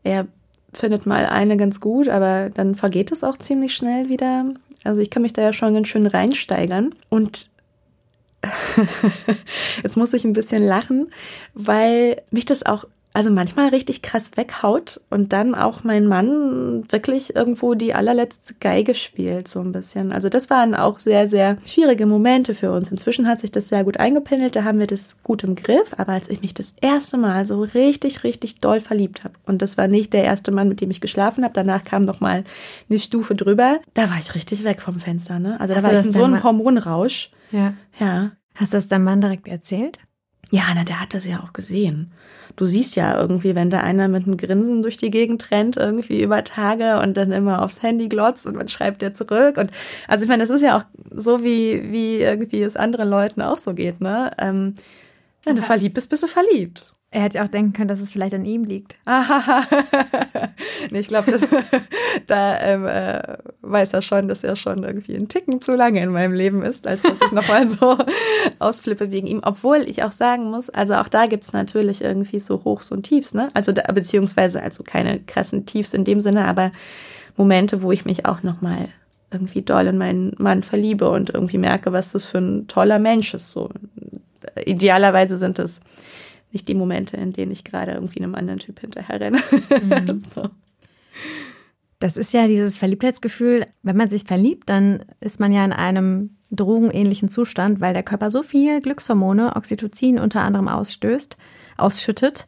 Er findet mal eine ganz gut, aber dann vergeht es auch ziemlich schnell wieder. Also ich kann mich da ja schon ganz schön reinsteigern. Und jetzt muss ich ein bisschen lachen, weil mich das auch also manchmal richtig krass weghaut und dann auch mein Mann wirklich irgendwo die allerletzte Geige spielt, so ein bisschen. Also das waren auch sehr, sehr schwierige Momente für uns. Inzwischen hat sich das sehr gut eingependelt, da haben wir das gut im Griff, aber als ich mich das erste Mal so richtig, richtig doll verliebt habe, und das war nicht der erste Mann, mit dem ich geschlafen habe, danach kam noch mal eine Stufe drüber, da war ich richtig weg vom Fenster, ne? Also da Hast war ich in so einem Hormonrausch. Ja. Ja. Hast du das deinem Mann direkt erzählt? Ja, na, der hat das ja auch gesehen du siehst ja irgendwie, wenn da einer mit einem Grinsen durch die Gegend rennt, irgendwie über Tage und dann immer aufs Handy glotzt und man schreibt der zurück. Und also ich meine, das ist ja auch so, wie, wie irgendwie es anderen Leuten auch so geht, ne? Ähm, wenn du verliebt bist, bist du verliebt. Er hätte auch denken können, dass es vielleicht an ihm liegt. nee, ich glaube, da ähm, äh, weiß er schon, dass er schon irgendwie einen Ticken zu lange in meinem Leben ist, als dass ich nochmal so ausflippe wegen ihm. Obwohl ich auch sagen muss, also auch da gibt's natürlich irgendwie so Hochs und Tiefs, ne? Also da, beziehungsweise also keine krassen Tiefs in dem Sinne, aber Momente, wo ich mich auch nochmal irgendwie doll in meinen Mann verliebe und irgendwie merke, was das für ein toller Mensch ist. So idealerweise sind es nicht die Momente, in denen ich gerade irgendwie einem anderen Typ hinterher renne. Mhm. so. Das ist ja dieses Verliebtheitsgefühl. Wenn man sich verliebt, dann ist man ja in einem drogenähnlichen Zustand, weil der Körper so viel Glückshormone, Oxytocin unter anderem ausstößt, ausschüttet,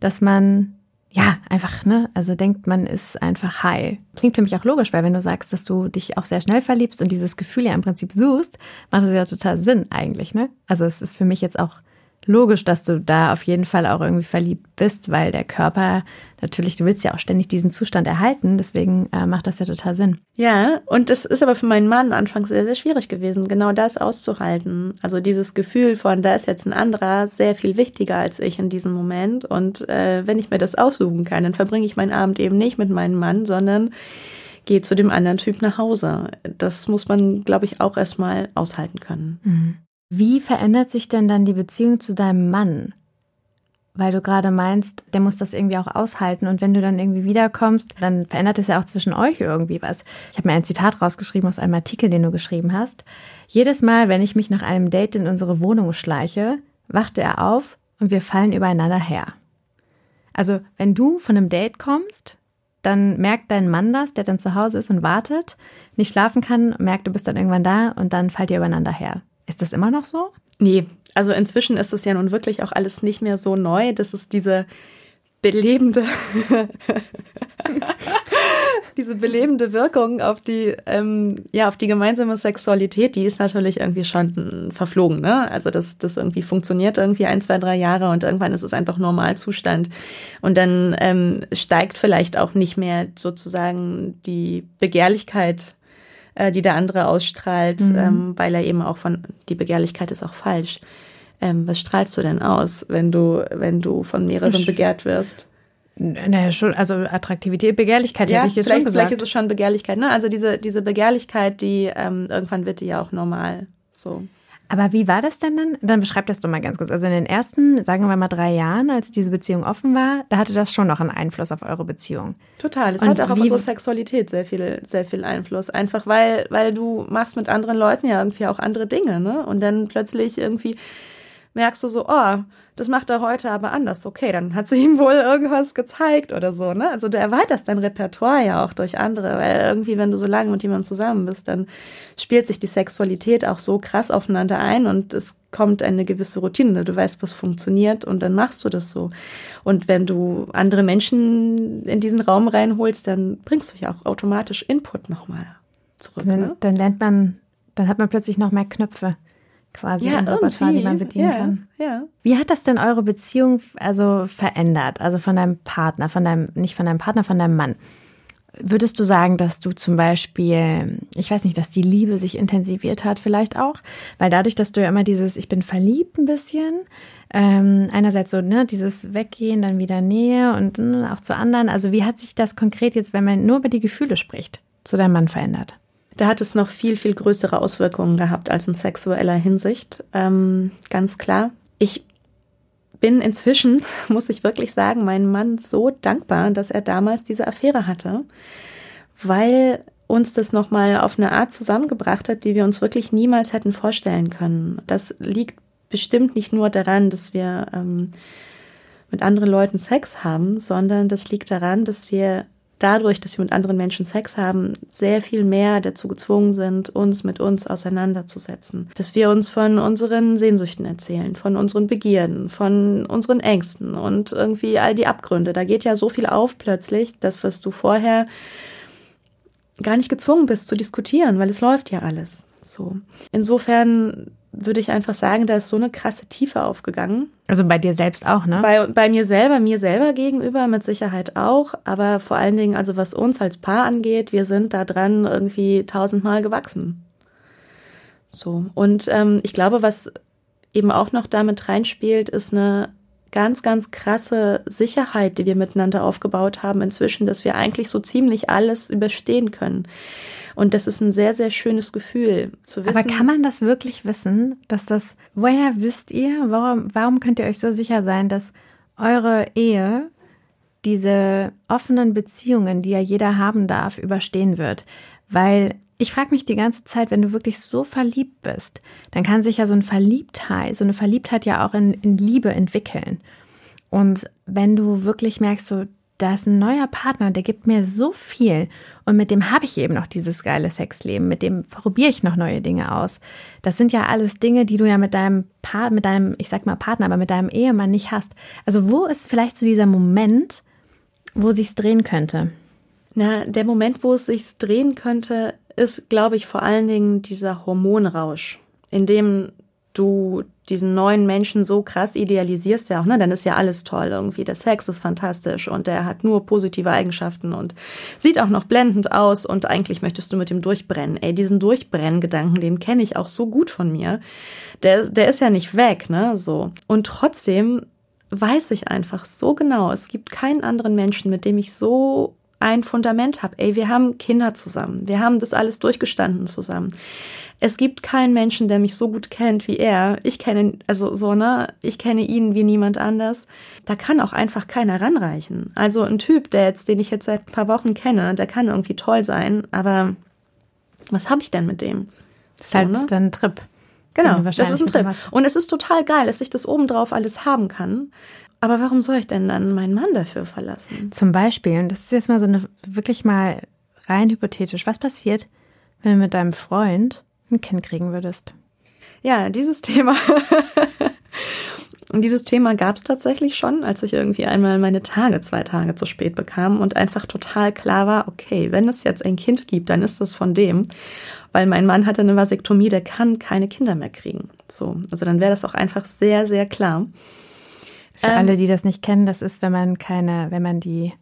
dass man ja einfach, ne, also denkt, man ist einfach high. Klingt für mich auch logisch, weil wenn du sagst, dass du dich auch sehr schnell verliebst und dieses Gefühl ja im Prinzip suchst, macht das ja total Sinn eigentlich, ne? Also es ist für mich jetzt auch logisch, dass du da auf jeden Fall auch irgendwie verliebt bist, weil der Körper natürlich, du willst ja auch ständig diesen Zustand erhalten, deswegen äh, macht das ja total Sinn. Ja, und das ist aber für meinen Mann anfangs sehr, sehr schwierig gewesen, genau das auszuhalten. Also dieses Gefühl von, da ist jetzt ein anderer sehr viel wichtiger als ich in diesem Moment. Und äh, wenn ich mir das aussuchen kann, dann verbringe ich meinen Abend eben nicht mit meinem Mann, sondern gehe zu dem anderen Typ nach Hause. Das muss man, glaube ich, auch erstmal aushalten können. Mhm. Wie verändert sich denn dann die Beziehung zu deinem Mann? Weil du gerade meinst, der muss das irgendwie auch aushalten und wenn du dann irgendwie wiederkommst, dann verändert es ja auch zwischen euch irgendwie was. Ich habe mir ein Zitat rausgeschrieben aus einem Artikel, den du geschrieben hast. Jedes Mal, wenn ich mich nach einem Date in unsere Wohnung schleiche, wachte er auf und wir fallen übereinander her. Also, wenn du von einem Date kommst, dann merkt dein Mann das, der dann zu Hause ist und wartet, nicht schlafen kann, merkt, du bist dann irgendwann da und dann fallt ihr übereinander her. Ist das immer noch so? Nee, also inzwischen ist es ja nun wirklich auch alles nicht mehr so neu. Das ist diese belebende, diese belebende Wirkung auf die, ähm, ja, auf die gemeinsame Sexualität, die ist natürlich irgendwie schon verflogen, ne? Also das, das irgendwie funktioniert irgendwie ein, zwei, drei Jahre und irgendwann ist es einfach Normalzustand. Und dann ähm, steigt vielleicht auch nicht mehr sozusagen die Begehrlichkeit äh, die der andere ausstrahlt, mhm. ähm, weil er eben auch von, die Begehrlichkeit ist auch falsch. Ähm, was strahlst du denn aus, wenn du, wenn du von mehreren begehrt wirst? Naja, schon, also Attraktivität, Begehrlichkeit ja, hätte ich jetzt vielleicht, schon gesagt. Vielleicht ist es schon Begehrlichkeit, ne? Also diese, diese Begehrlichkeit, die ähm, irgendwann wird die ja auch normal. So. Aber wie war das denn dann? Dann beschreib das doch mal ganz kurz. Also in den ersten, sagen wir mal drei Jahren, als diese Beziehung offen war, da hatte das schon noch einen Einfluss auf eure Beziehung. Total. Es Und hat auch auf unsere Sexualität sehr viel, sehr viel Einfluss. Einfach weil, weil du machst mit anderen Leuten ja irgendwie auch andere Dinge, ne? Und dann plötzlich irgendwie merkst du so, oh, das macht er heute aber anders. Okay, dann hat sie ihm wohl irgendwas gezeigt oder so, ne? Also du erweiterst dein Repertoire ja auch durch andere, weil irgendwie, wenn du so lange mit jemandem zusammen bist, dann spielt sich die Sexualität auch so krass aufeinander ein und es kommt eine gewisse Routine. Du weißt, was funktioniert und dann machst du das so. Und wenn du andere Menschen in diesen Raum reinholst, dann bringst du ja auch automatisch Input nochmal zurück. Dann, ne? dann lernt man, dann hat man plötzlich noch mehr Knöpfe quasi ja, ein Repertoire, die man bedienen ja, kann. Ja. Wie hat das denn eure Beziehung also verändert? Also von deinem Partner, von deinem, nicht von deinem Partner, von deinem Mann. Würdest du sagen, dass du zum Beispiel, ich weiß nicht, dass die Liebe sich intensiviert hat, vielleicht auch? Weil dadurch, dass du ja immer dieses, ich bin verliebt ein bisschen, ähm, einerseits so, ne, dieses Weggehen, dann wieder Nähe und ne, auch zu anderen. Also wie hat sich das konkret jetzt, wenn man nur über die Gefühle spricht, zu deinem Mann verändert? Da hat es noch viel, viel größere Auswirkungen gehabt als in sexueller Hinsicht. Ähm, ganz klar. Ich bin inzwischen, muss ich wirklich sagen, meinem Mann so dankbar, dass er damals diese Affäre hatte, weil uns das nochmal auf eine Art zusammengebracht hat, die wir uns wirklich niemals hätten vorstellen können. Das liegt bestimmt nicht nur daran, dass wir ähm, mit anderen Leuten Sex haben, sondern das liegt daran, dass wir dadurch, dass wir mit anderen Menschen Sex haben, sehr viel mehr dazu gezwungen sind, uns mit uns auseinanderzusetzen. Dass wir uns von unseren Sehnsüchten erzählen, von unseren Begierden, von unseren Ängsten und irgendwie all die Abgründe. Da geht ja so viel auf plötzlich, das, was du vorher gar nicht gezwungen bist zu diskutieren, weil es läuft ja alles. So. Insofern würde ich einfach sagen, da ist so eine krasse Tiefe aufgegangen. Also bei dir selbst auch, ne? Bei, bei mir selber, mir selber gegenüber mit Sicherheit auch, aber vor allen Dingen, also was uns als Paar angeht, wir sind da dran irgendwie tausendmal gewachsen. So. Und ähm, ich glaube, was eben auch noch damit reinspielt, ist eine ganz, ganz krasse Sicherheit, die wir miteinander aufgebaut haben inzwischen, dass wir eigentlich so ziemlich alles überstehen können. Und das ist ein sehr, sehr schönes Gefühl zu wissen. Aber kann man das wirklich wissen, dass das, woher wisst ihr, warum, warum könnt ihr euch so sicher sein, dass eure Ehe diese offenen Beziehungen, die ja jeder haben darf, überstehen wird? Weil ich frage mich die ganze Zeit, wenn du wirklich so verliebt bist, dann kann sich ja so eine Verliebtheit, so eine Verliebtheit ja auch in, in Liebe entwickeln. Und wenn du wirklich merkst, so, da ist ein neuer Partner, der gibt mir so viel und mit dem habe ich eben noch dieses geile Sexleben, mit dem probiere ich noch neue Dinge aus. Das sind ja alles Dinge, die du ja mit deinem Part, mit deinem, ich sag mal Partner, aber mit deinem Ehemann nicht hast. Also wo ist vielleicht so dieser Moment, wo sich's drehen könnte? Na, der Moment, wo es sich drehen könnte, ist, glaube ich, vor allen Dingen dieser Hormonrausch, in dem du diesen neuen Menschen so krass idealisierst ja auch, ne, dann ist ja alles toll irgendwie. Der Sex ist fantastisch und der hat nur positive Eigenschaften und sieht auch noch blendend aus und eigentlich möchtest du mit dem durchbrennen. Ey, diesen Durchbrenngedanken, den kenne ich auch so gut von mir. Der, der ist ja nicht weg, ne, so. Und trotzdem weiß ich einfach so genau, es gibt keinen anderen Menschen, mit dem ich so ein Fundament habe. Ey, wir haben Kinder zusammen. Wir haben das alles durchgestanden zusammen. Es gibt keinen Menschen, der mich so gut kennt wie er. Ich kenne, also so, ne, ich kenne ihn wie niemand anders. Da kann auch einfach keiner ranreichen. Also ein Typ, der jetzt, den ich jetzt seit ein paar Wochen kenne, der kann irgendwie toll sein, aber was habe ich denn mit dem? Das ist so, halt ne? dann ein Trip. Genau, das ist ein Trip. Und es ist total geil, dass ich das obendrauf alles haben kann. Aber warum soll ich denn dann meinen Mann dafür verlassen? Zum Beispiel, und das ist jetzt mal so eine wirklich mal rein hypothetisch, was passiert, wenn du mit deinem Freund ein Kind kriegen würdest? Ja, dieses Thema. dieses Thema gab es tatsächlich schon, als ich irgendwie einmal meine Tage zwei Tage zu spät bekam und einfach total klar war, okay, wenn es jetzt ein Kind gibt, dann ist es von dem, weil mein Mann hatte eine Vasektomie, der kann keine Kinder mehr kriegen. So, also dann wäre das auch einfach sehr, sehr klar. Für ähm, alle, die das nicht kennen, das ist, wenn man keine, wenn man die,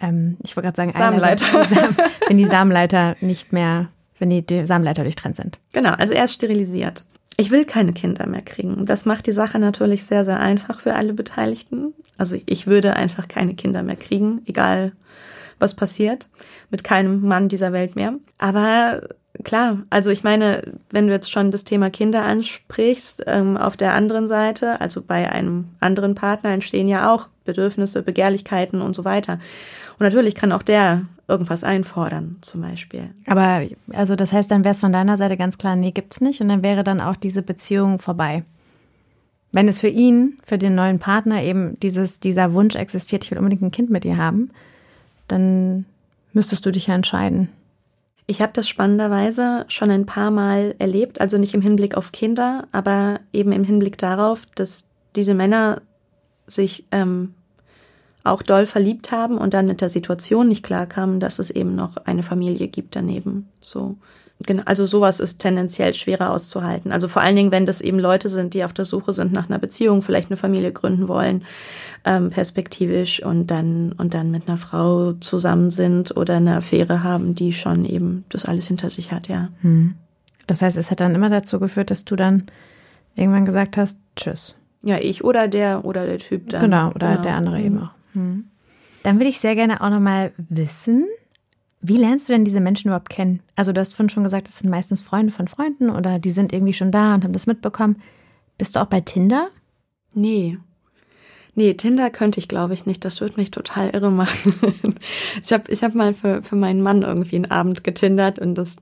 ähm, ich wollte gerade sagen, Samenleiter. Eine, wenn die Samenleiter nicht mehr, wenn die, Samenleiter durchtrennt sind. Genau, also er ist sterilisiert. Ich will keine Kinder mehr kriegen. Das macht die Sache natürlich sehr, sehr einfach für alle Beteiligten. Also ich würde einfach keine Kinder mehr kriegen, egal was passiert, mit keinem Mann dieser Welt mehr. Aber klar, also ich meine, wenn du jetzt schon das Thema Kinder ansprichst, ähm, auf der anderen Seite, also bei einem anderen Partner entstehen ja auch Bedürfnisse, Begehrlichkeiten und so weiter. Und natürlich kann auch der irgendwas einfordern, zum Beispiel. Aber also das heißt, dann wäre es von deiner Seite ganz klar, nee, gibt's nicht, und dann wäre dann auch diese Beziehung vorbei. Wenn es für ihn, für den neuen Partner eben dieses, dieser Wunsch existiert, ich will unbedingt ein Kind mit dir haben, dann müsstest du dich ja entscheiden. Ich habe das spannenderweise schon ein paar Mal erlebt, also nicht im Hinblick auf Kinder, aber eben im Hinblick darauf, dass diese Männer sich ähm, auch doll verliebt haben und dann mit der Situation nicht klarkamen, dass es eben noch eine Familie gibt daneben. So. Genau, also sowas ist tendenziell schwerer auszuhalten. Also vor allen Dingen, wenn das eben Leute sind, die auf der Suche sind nach einer Beziehung, vielleicht eine Familie gründen wollen, ähm, perspektivisch und dann und dann mit einer Frau zusammen sind oder eine Affäre haben, die schon eben das alles hinter sich hat, ja. Hm. Das heißt, es hat dann immer dazu geführt, dass du dann irgendwann gesagt hast, tschüss. Ja, ich oder der oder der Typ dann. Genau, oder genau. der andere eben auch. Hm. Dann würde ich sehr gerne auch nochmal wissen, wie lernst du denn diese Menschen überhaupt kennen? Also du hast vorhin schon gesagt, das sind meistens Freunde von Freunden oder die sind irgendwie schon da und haben das mitbekommen. Bist du auch bei Tinder? Nee. Nee, Tinder könnte ich, glaube ich, nicht. Das würde mich total irre machen. ich habe ich hab mal für, für meinen Mann irgendwie einen Abend getindert und das.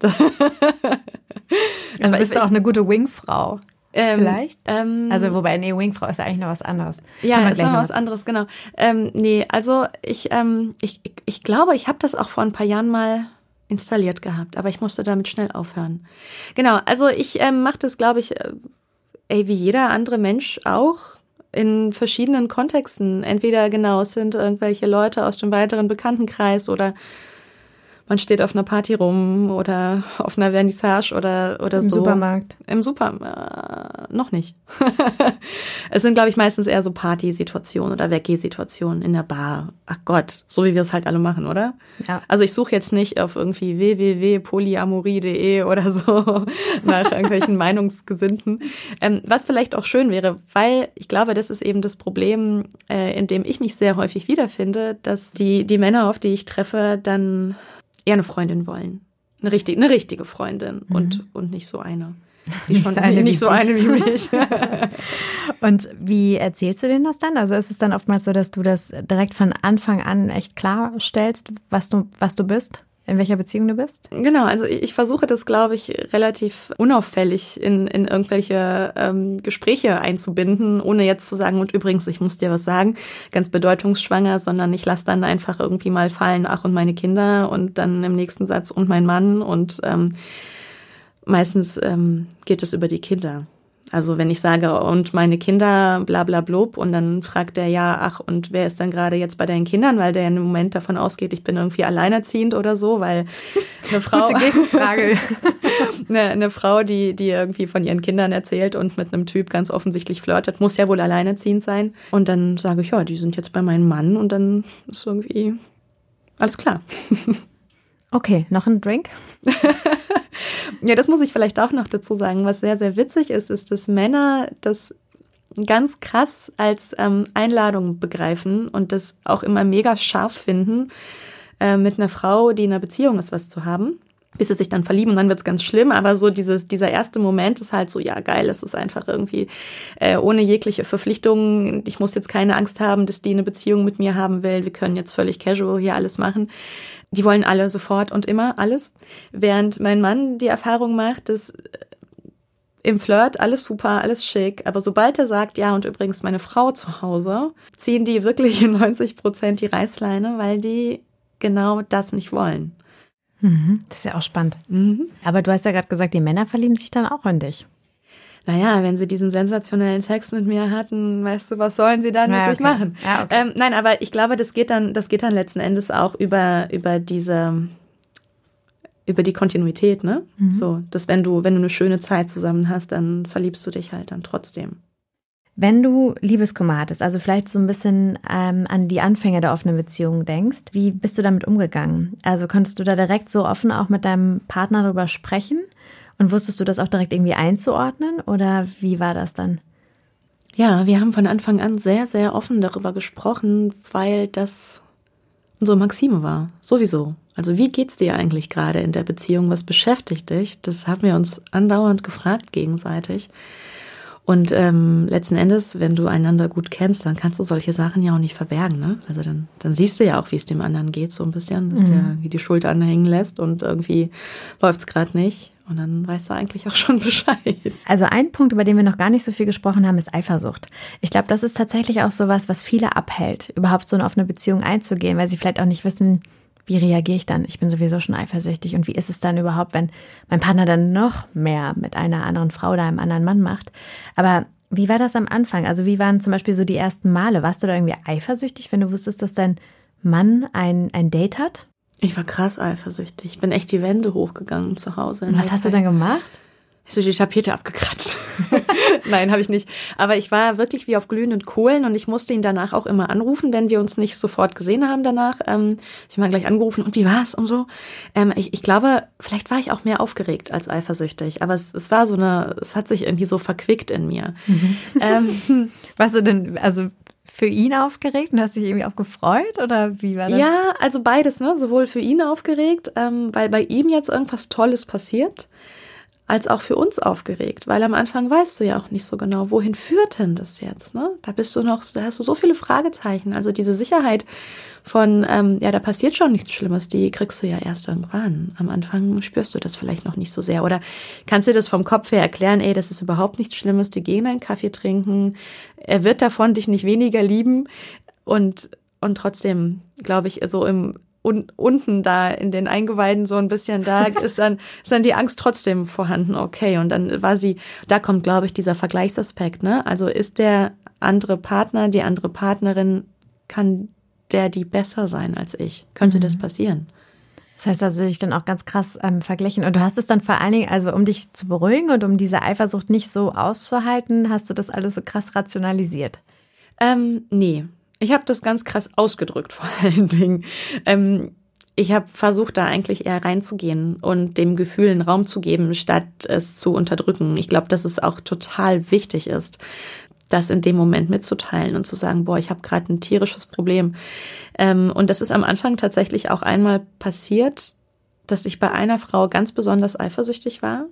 also bist du auch eine gute Wingfrau. Ähm, Vielleicht? Ähm, also wobei, nee, Wingfrau ist ja eigentlich noch was anderes. Ja, ist noch was anderes, genau. Ähm, nee, also ich, ähm, ich, ich glaube, ich habe das auch vor ein paar Jahren mal installiert gehabt, aber ich musste damit schnell aufhören. Genau, also ich ähm, mache das, glaube ich, äh, ey, wie jeder andere Mensch auch in verschiedenen Kontexten. Entweder genau, es sind irgendwelche Leute aus dem weiteren Bekanntenkreis oder man steht auf einer Party rum oder auf einer Vernissage oder, oder Im so. Im Supermarkt. Im Supermarkt. Äh, noch nicht. es sind, glaube ich, meistens eher so Partysituationen oder Weggeh-Situationen in der Bar. Ach Gott, so wie wir es halt alle machen, oder? Ja. Also ich suche jetzt nicht auf irgendwie www.polyamorie.de oder so nach irgendwelchen Meinungsgesinnten. Ähm, was vielleicht auch schön wäre, weil ich glaube, das ist eben das Problem, äh, in dem ich mich sehr häufig wiederfinde, dass die, die Männer, auf die ich treffe, dann eher eine Freundin wollen. Eine richtige, eine richtige Freundin mhm. und, und nicht so eine. Nicht, schon, eine nicht so eine wie mich. und wie erzählst du denen das dann? Also ist es dann oftmals so, dass du das direkt von Anfang an echt klarstellst, was du, was du bist? In welcher Beziehung du bist? Genau, also ich versuche das, glaube ich, relativ unauffällig in, in irgendwelche ähm, Gespräche einzubinden, ohne jetzt zu sagen, und übrigens, ich muss dir was sagen, ganz bedeutungsschwanger, sondern ich lasse dann einfach irgendwie mal fallen, ach und meine Kinder und dann im nächsten Satz und mein Mann und ähm, meistens ähm, geht es über die Kinder. Also wenn ich sage, und meine Kinder, bla bla blub, und dann fragt der ja, ach, und wer ist dann gerade jetzt bei deinen Kindern, weil der im Moment davon ausgeht, ich bin irgendwie alleinerziehend oder so, weil eine Frau. Gute Gegenfrage. eine, eine Frau, die, die irgendwie von ihren Kindern erzählt und mit einem Typ ganz offensichtlich flirtet, muss ja wohl alleinerziehend sein. Und dann sage ich, ja, die sind jetzt bei meinem Mann und dann ist irgendwie alles klar. Okay, noch ein Drink? ja, das muss ich vielleicht auch noch dazu sagen. Was sehr, sehr witzig ist, ist, dass Männer das ganz krass als ähm, Einladung begreifen und das auch immer mega scharf finden, äh, mit einer Frau, die in einer Beziehung ist, was zu haben bis sie sich dann verlieben und dann wird's ganz schlimm. Aber so dieses, dieser erste Moment ist halt so, ja geil, es ist einfach irgendwie äh, ohne jegliche Verpflichtungen. Ich muss jetzt keine Angst haben, dass die eine Beziehung mit mir haben will. Wir können jetzt völlig casual hier alles machen die wollen alle sofort und immer alles. Während mein Mann die Erfahrung macht, dass im Flirt alles super, alles schick. Aber sobald er sagt, ja, und übrigens meine Frau zu Hause, ziehen die wirklich in 90 Prozent die Reißleine, weil die genau das nicht wollen. Mhm, das ist ja auch spannend. Mhm. Aber du hast ja gerade gesagt, die Männer verlieben sich dann auch in dich. Naja, wenn sie diesen sensationellen Sex mit mir hatten, weißt du, was sollen sie dann ja, mit okay. sich machen? Ja, okay. ähm, nein, aber ich glaube, das geht dann, das geht dann letzten Endes auch über, über diese, über die Kontinuität, ne? Mhm. So, dass wenn du, wenn du eine schöne Zeit zusammen hast, dann verliebst du dich halt dann trotzdem. Wenn du Liebeskummer hattest, also vielleicht so ein bisschen ähm, an die Anfänge der offenen Beziehung denkst, wie bist du damit umgegangen? Also konntest du da direkt so offen auch mit deinem Partner darüber sprechen? Und wusstest du das auch direkt irgendwie einzuordnen oder wie war das dann? Ja, wir haben von Anfang an sehr, sehr offen darüber gesprochen, weil das unsere Maxime war. Sowieso. Also wie geht's dir eigentlich gerade in der Beziehung? Was beschäftigt dich? Das haben wir uns andauernd gefragt gegenseitig. Und ähm, letzten Endes, wenn du einander gut kennst, dann kannst du solche Sachen ja auch nicht verbergen. Ne? Also dann, dann siehst du ja auch, wie es dem anderen geht, so ein bisschen, dass mhm. der wie die Schuld anhängen lässt und irgendwie läuft's gerade nicht. Und dann weißt du eigentlich auch schon Bescheid. Also ein Punkt, über den wir noch gar nicht so viel gesprochen haben, ist Eifersucht. Ich glaube, das ist tatsächlich auch so was, was viele abhält, überhaupt so eine offene Beziehung einzugehen, weil sie vielleicht auch nicht wissen, wie reagiere ich dann? Ich bin sowieso schon eifersüchtig. Und wie ist es dann überhaupt, wenn mein Partner dann noch mehr mit einer anderen Frau oder einem anderen Mann macht? Aber wie war das am Anfang? Also wie waren zum Beispiel so die ersten Male? Warst du da irgendwie eifersüchtig, wenn du wusstest, dass dein Mann ein, ein Date hat? Ich war krass eifersüchtig. Ich bin echt die Wände hochgegangen zu Hause. Was hast Zeit. du dann gemacht? so die Tapete abgekratzt. Nein, habe ich nicht. Aber ich war wirklich wie auf glühenden Kohlen und ich musste ihn danach auch immer anrufen, wenn wir uns nicht sofort gesehen haben danach. Ähm, ich habe gleich angerufen und wie war's und so. Ähm, ich, ich glaube, vielleicht war ich auch mehr aufgeregt als eifersüchtig, aber es, es war so eine, es hat sich irgendwie so verquickt in mir. Mhm. Ähm, Warst du denn, also für ihn aufgeregt und hast dich irgendwie auch gefreut oder wie war das? Ja, also beides, ne? Sowohl für ihn aufgeregt, ähm, weil bei ihm jetzt irgendwas Tolles passiert als auch für uns aufgeregt, weil am Anfang weißt du ja auch nicht so genau, wohin führt denn das jetzt? Ne? Da bist du noch, da hast du so viele Fragezeichen. Also diese Sicherheit von, ähm, ja, da passiert schon nichts Schlimmes, die kriegst du ja erst irgendwann. Am Anfang spürst du das vielleicht noch nicht so sehr. Oder kannst du das vom Kopf her erklären, ey, das ist überhaupt nichts Schlimmes, die gehen einen Kaffee trinken, er wird davon dich nicht weniger lieben und und trotzdem, glaube ich, so im un unten da in den Eingeweiden so ein bisschen, da ist dann, ist dann die Angst trotzdem vorhanden, okay. Und dann war sie, da kommt, glaube ich, dieser Vergleichsaspekt, ne? Also ist der andere Partner, die andere Partnerin, kann der die besser sein als ich? Könnte mhm. das passieren? Das heißt also, dich dann auch ganz krass ähm, verglichen. Und du hast es dann vor allen Dingen, also um dich zu beruhigen und um diese Eifersucht nicht so auszuhalten, hast du das alles so krass rationalisiert? Ähm, nee, ich habe das ganz krass ausgedrückt vor allen Dingen. Ähm, ich habe versucht, da eigentlich eher reinzugehen und dem Gefühl einen Raum zu geben, statt es zu unterdrücken. Ich glaube, dass es auch total wichtig ist, das in dem Moment mitzuteilen und zu sagen, boah, ich habe gerade ein tierisches Problem. Ähm, und das ist am Anfang tatsächlich auch einmal passiert, dass ich bei einer Frau ganz besonders eifersüchtig war.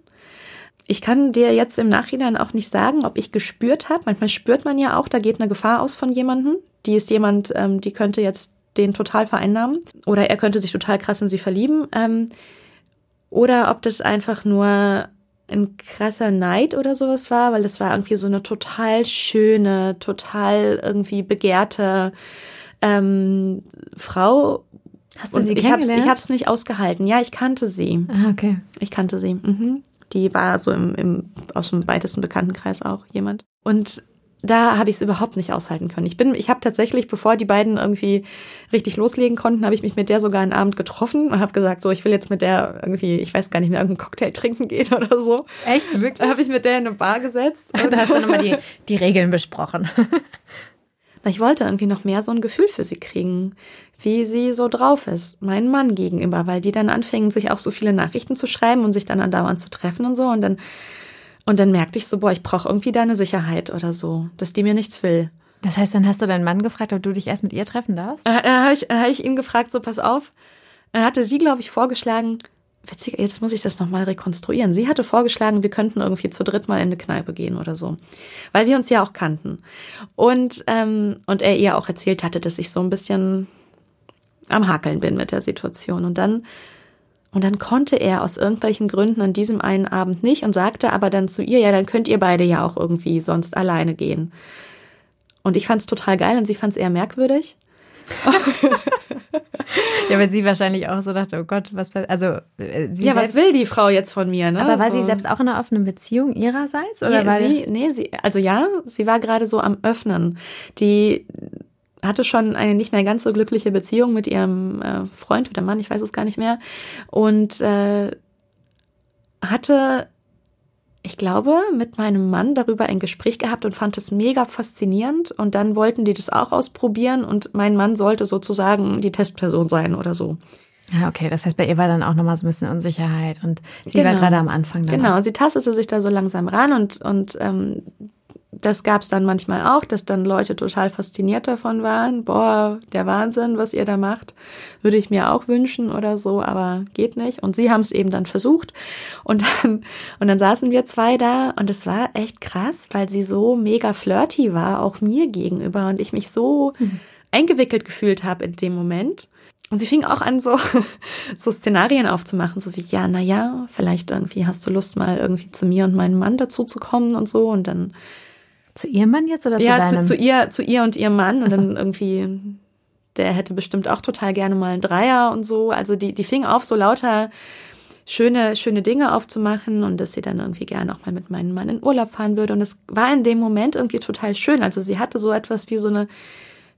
Ich kann dir jetzt im Nachhinein auch nicht sagen, ob ich gespürt habe. Manchmal spürt man ja auch, da geht eine Gefahr aus von jemandem die ist jemand, ähm, die könnte jetzt den total vereinnahmen oder er könnte sich total krass in sie verlieben. Ähm, oder ob das einfach nur ein krasser Neid oder sowas war, weil das war irgendwie so eine total schöne, total irgendwie begehrte ähm, Frau. Hast du sie ich hab's, ich habe es nicht ausgehalten. Ja, ich kannte sie. Ah, okay. Ich kannte sie. Mhm. Die war so im, im aus dem weitesten Bekanntenkreis auch jemand. Und da habe ich es überhaupt nicht aushalten können. Ich bin, ich habe tatsächlich, bevor die beiden irgendwie richtig loslegen konnten, habe ich mich mit der sogar einen Abend getroffen und habe gesagt, so, ich will jetzt mit der irgendwie, ich weiß gar nicht mehr, irgendeinen Cocktail trinken gehen oder so. Echt? Wirklich? Da habe ich mit der in eine Bar gesetzt. da hast du nochmal die, die Regeln besprochen. ich wollte irgendwie noch mehr so ein Gefühl für sie kriegen, wie sie so drauf ist, meinen Mann gegenüber, weil die dann anfingen, sich auch so viele Nachrichten zu schreiben und sich dann andauernd zu treffen und so. Und dann und dann merkte ich so, boah, ich brauche irgendwie deine Sicherheit oder so, dass die mir nichts will. Das heißt, dann hast du deinen Mann gefragt, ob du dich erst mit ihr treffen darfst? Äh, dann habe ich, hab ich ihn gefragt, so pass auf. Dann hatte sie, glaube ich, vorgeschlagen, witzig, jetzt muss ich das nochmal rekonstruieren. Sie hatte vorgeschlagen, wir könnten irgendwie zu dritt mal in eine Kneipe gehen oder so. Weil wir uns ja auch kannten. Und, ähm, und er ihr auch erzählt hatte, dass ich so ein bisschen am Hakeln bin mit der Situation. Und dann Und dann konnte er aus irgendwelchen Gründen an diesem einen Abend nicht und sagte aber dann zu ihr, ja, dann könnt ihr beide ja auch irgendwie sonst alleine gehen. Und ich fand es total geil und sie fand es eher merkwürdig. ja, weil sie wahrscheinlich auch so dachte, oh Gott, was also äh, sie Ja, selbst, was will die Frau jetzt von mir, ne? Aber war so. sie selbst auch in einer offenen Beziehung ihrerseits oder nee, war sie nee, sie also ja, sie war gerade so am öffnen. Die hatte schon eine nicht mehr ganz so glückliche Beziehung mit ihrem äh, Freund oder Mann, ich weiß es gar nicht mehr und äh, hatte ich glaube, mit meinem Mann darüber ein Gespräch gehabt und fand es mega faszinierend. Und dann wollten die das auch ausprobieren und mein Mann sollte sozusagen die Testperson sein oder so. Ja, okay. Das heißt, bei ihr war dann auch nochmal so ein bisschen Unsicherheit und sie genau. war gerade am Anfang. Dann genau, auch. sie tastete sich da so langsam ran und, und ähm, das gab es dann manchmal auch, dass dann Leute total fasziniert davon waren. Boah, der Wahnsinn, was ihr da macht, würde ich mir auch wünschen oder so, aber geht nicht. Und sie haben es eben dann versucht. Und dann, und dann saßen wir zwei da und es war echt krass, weil sie so mega flirty war, auch mir gegenüber und ich mich so mhm. eingewickelt gefühlt habe in dem Moment. Und sie fing auch an, so, so Szenarien aufzumachen, so wie, ja, na ja, vielleicht irgendwie hast du Lust, mal irgendwie zu mir und meinem Mann dazu zu kommen und so. Und dann zu ihrem Mann jetzt oder ja, zu deinem? Ja, zu, ihr, zu ihr und ihrem Mann. Und so. dann irgendwie, der hätte bestimmt auch total gerne mal einen Dreier und so. Also die, die fing auf, so lauter schöne, schöne Dinge aufzumachen und dass sie dann irgendwie gerne auch mal mit meinem Mann in Urlaub fahren würde. Und es war in dem Moment irgendwie total schön. Also sie hatte so etwas wie so eine,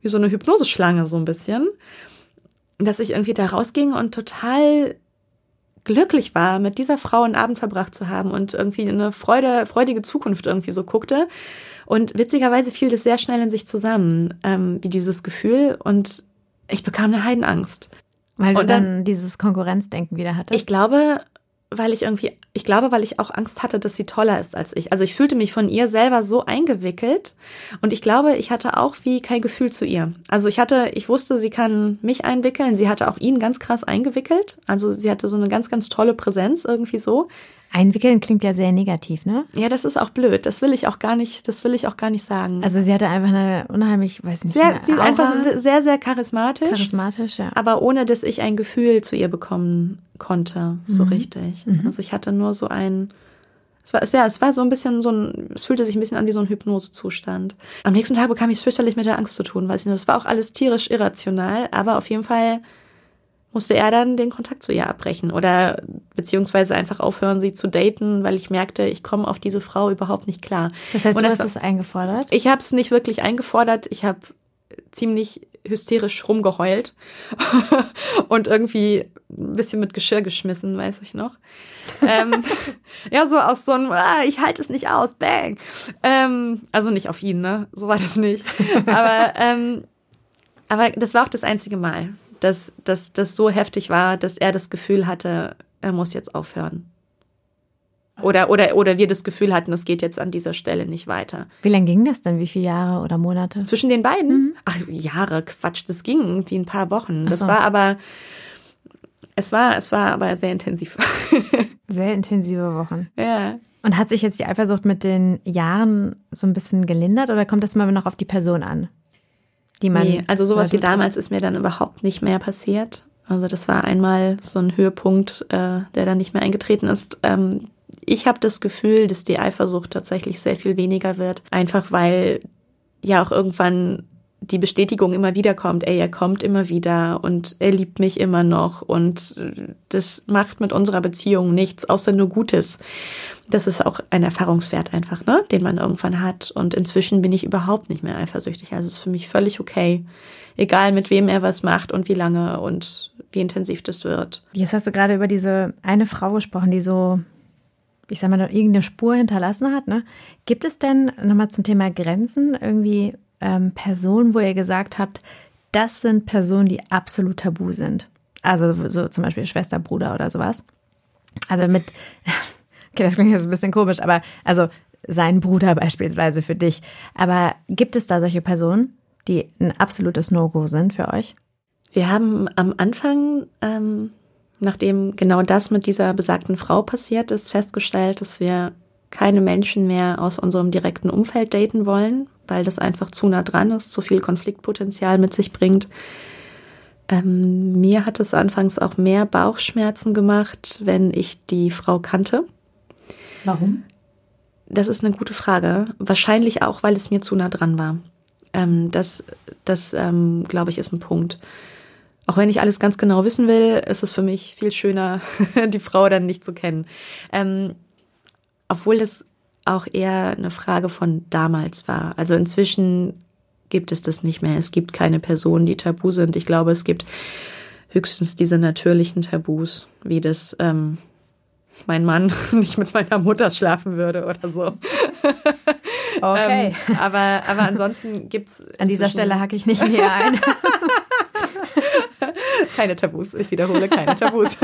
wie so eine Hypnoseschlange so ein bisschen, dass ich irgendwie da rausging und total glücklich war, mit dieser Frau einen Abend verbracht zu haben und irgendwie eine Freude, freudige Zukunft irgendwie so guckte. Und witzigerweise fiel das sehr schnell in sich zusammen, ähm, wie dieses Gefühl. Und ich bekam eine Heidenangst. Weil du dann, dann dieses Konkurrenzdenken wieder hattest? Ich glaube, weil ich irgendwie, ich glaube, weil ich auch Angst hatte, dass sie toller ist als ich. Also ich fühlte mich von ihr selber so eingewickelt und ich glaube, ich hatte auch wie kein Gefühl zu ihr. Also ich hatte, ich wusste, sie kann mich einwickeln. Sie hatte auch ihn ganz krass eingewickelt. Also sie hatte so eine ganz, ganz tolle Präsenz irgendwie so. Einwickeln klingt ja sehr negativ, ne? Ja, das ist auch blöd. Das will ich auch gar nicht, das will ich auch gar nicht sagen. Also sie hatte einfach eine unheimlich, weiß nicht, sehr, sie ist einfach sehr, sehr charismatisch. Charismatisch, ja. Aber ohne, dass ich ein Gefühl zu ihr bekommen konnte, so mhm. richtig. Mhm. Also ich hatte nur so ein, es war, ja, es war so ein bisschen so ein, es fühlte sich ein bisschen an wie so ein Hypnosezustand. Am nächsten Tag bekam ich es fürchterlich mit der Angst zu tun, weiß ich nicht. Das war auch alles tierisch irrational, aber auf jeden Fall musste er dann den Kontakt zu ihr abbrechen oder beziehungsweise einfach aufhören, sie zu daten, weil ich merkte, ich komme auf diese Frau überhaupt nicht klar. Das heißt, Und du hast es eingefordert? Ich habe es nicht wirklich eingefordert. Ich habe ziemlich hysterisch rumgeheult und irgendwie ein bisschen mit Geschirr geschmissen, weiß ich noch. ähm, ja, so aus so einem, ah, ich halte es nicht aus, bang. Ähm, also nicht auf ihn, ne? So war das nicht. Aber, ähm, aber das war auch das einzige Mal dass das so heftig war, dass er das Gefühl hatte, er muss jetzt aufhören. Oder, oder, oder wir das Gefühl hatten, es geht jetzt an dieser Stelle nicht weiter. Wie lange ging das denn? Wie viele Jahre oder Monate? Zwischen den beiden? Mhm. Ach, Jahre, Quatsch, das ging irgendwie ein paar Wochen. Das so. war aber, es war, es war aber sehr intensiv. sehr intensive Wochen. Ja. Und hat sich jetzt die Eifersucht mit den Jahren so ein bisschen gelindert oder kommt das immer noch auf die Person an? Die man. Nee, also sowas wie damals ist mir dann überhaupt nicht mehr passiert. Also das war einmal so ein Höhepunkt, äh, der dann nicht mehr eingetreten ist. Ähm, ich habe das Gefühl, dass die Eifersucht tatsächlich sehr viel weniger wird, einfach weil ja auch irgendwann die Bestätigung immer wieder kommt, ey, er kommt immer wieder und er liebt mich immer noch und das macht mit unserer Beziehung nichts, außer nur Gutes. Das ist auch ein Erfahrungswert einfach, ne, den man irgendwann hat. Und inzwischen bin ich überhaupt nicht mehr eifersüchtig. Also es ist für mich völlig okay. Egal mit wem er was macht und wie lange und wie intensiv das wird. Jetzt hast du gerade über diese eine Frau gesprochen, die so ich sag mal, irgendeine Spur hinterlassen hat. Ne? Gibt es denn nochmal zum Thema Grenzen irgendwie ähm, Personen, wo ihr gesagt habt, das sind Personen, die absolut tabu sind. Also so zum Beispiel Schwester, Bruder oder sowas. Also mit, okay, das klingt jetzt ein bisschen komisch, aber also sein Bruder beispielsweise für dich. Aber gibt es da solche Personen, die ein absolutes No-Go sind für euch? Wir haben am Anfang, ähm, nachdem genau das mit dieser besagten Frau passiert ist, festgestellt, dass wir keine Menschen mehr aus unserem direkten Umfeld daten wollen, weil das einfach zu nah dran ist, zu viel Konfliktpotenzial mit sich bringt. Ähm, mir hat es anfangs auch mehr Bauchschmerzen gemacht, wenn ich die Frau kannte. Warum? Das ist eine gute Frage. Wahrscheinlich auch, weil es mir zu nah dran war. Ähm, das, das ähm, glaube ich, ist ein Punkt. Auch wenn ich alles ganz genau wissen will, ist es für mich viel schöner, die Frau dann nicht zu kennen. Ähm, obwohl das auch eher eine Frage von damals war. Also inzwischen gibt es das nicht mehr. Es gibt keine Personen, die tabu sind. Ich glaube, es gibt höchstens diese natürlichen Tabus, wie das ähm, mein Mann nicht mit meiner Mutter schlafen würde oder so. Okay. ähm, aber, aber ansonsten gibt's. An dieser Stelle hacke ich nicht näher ein. keine Tabus. Ich wiederhole keine Tabus.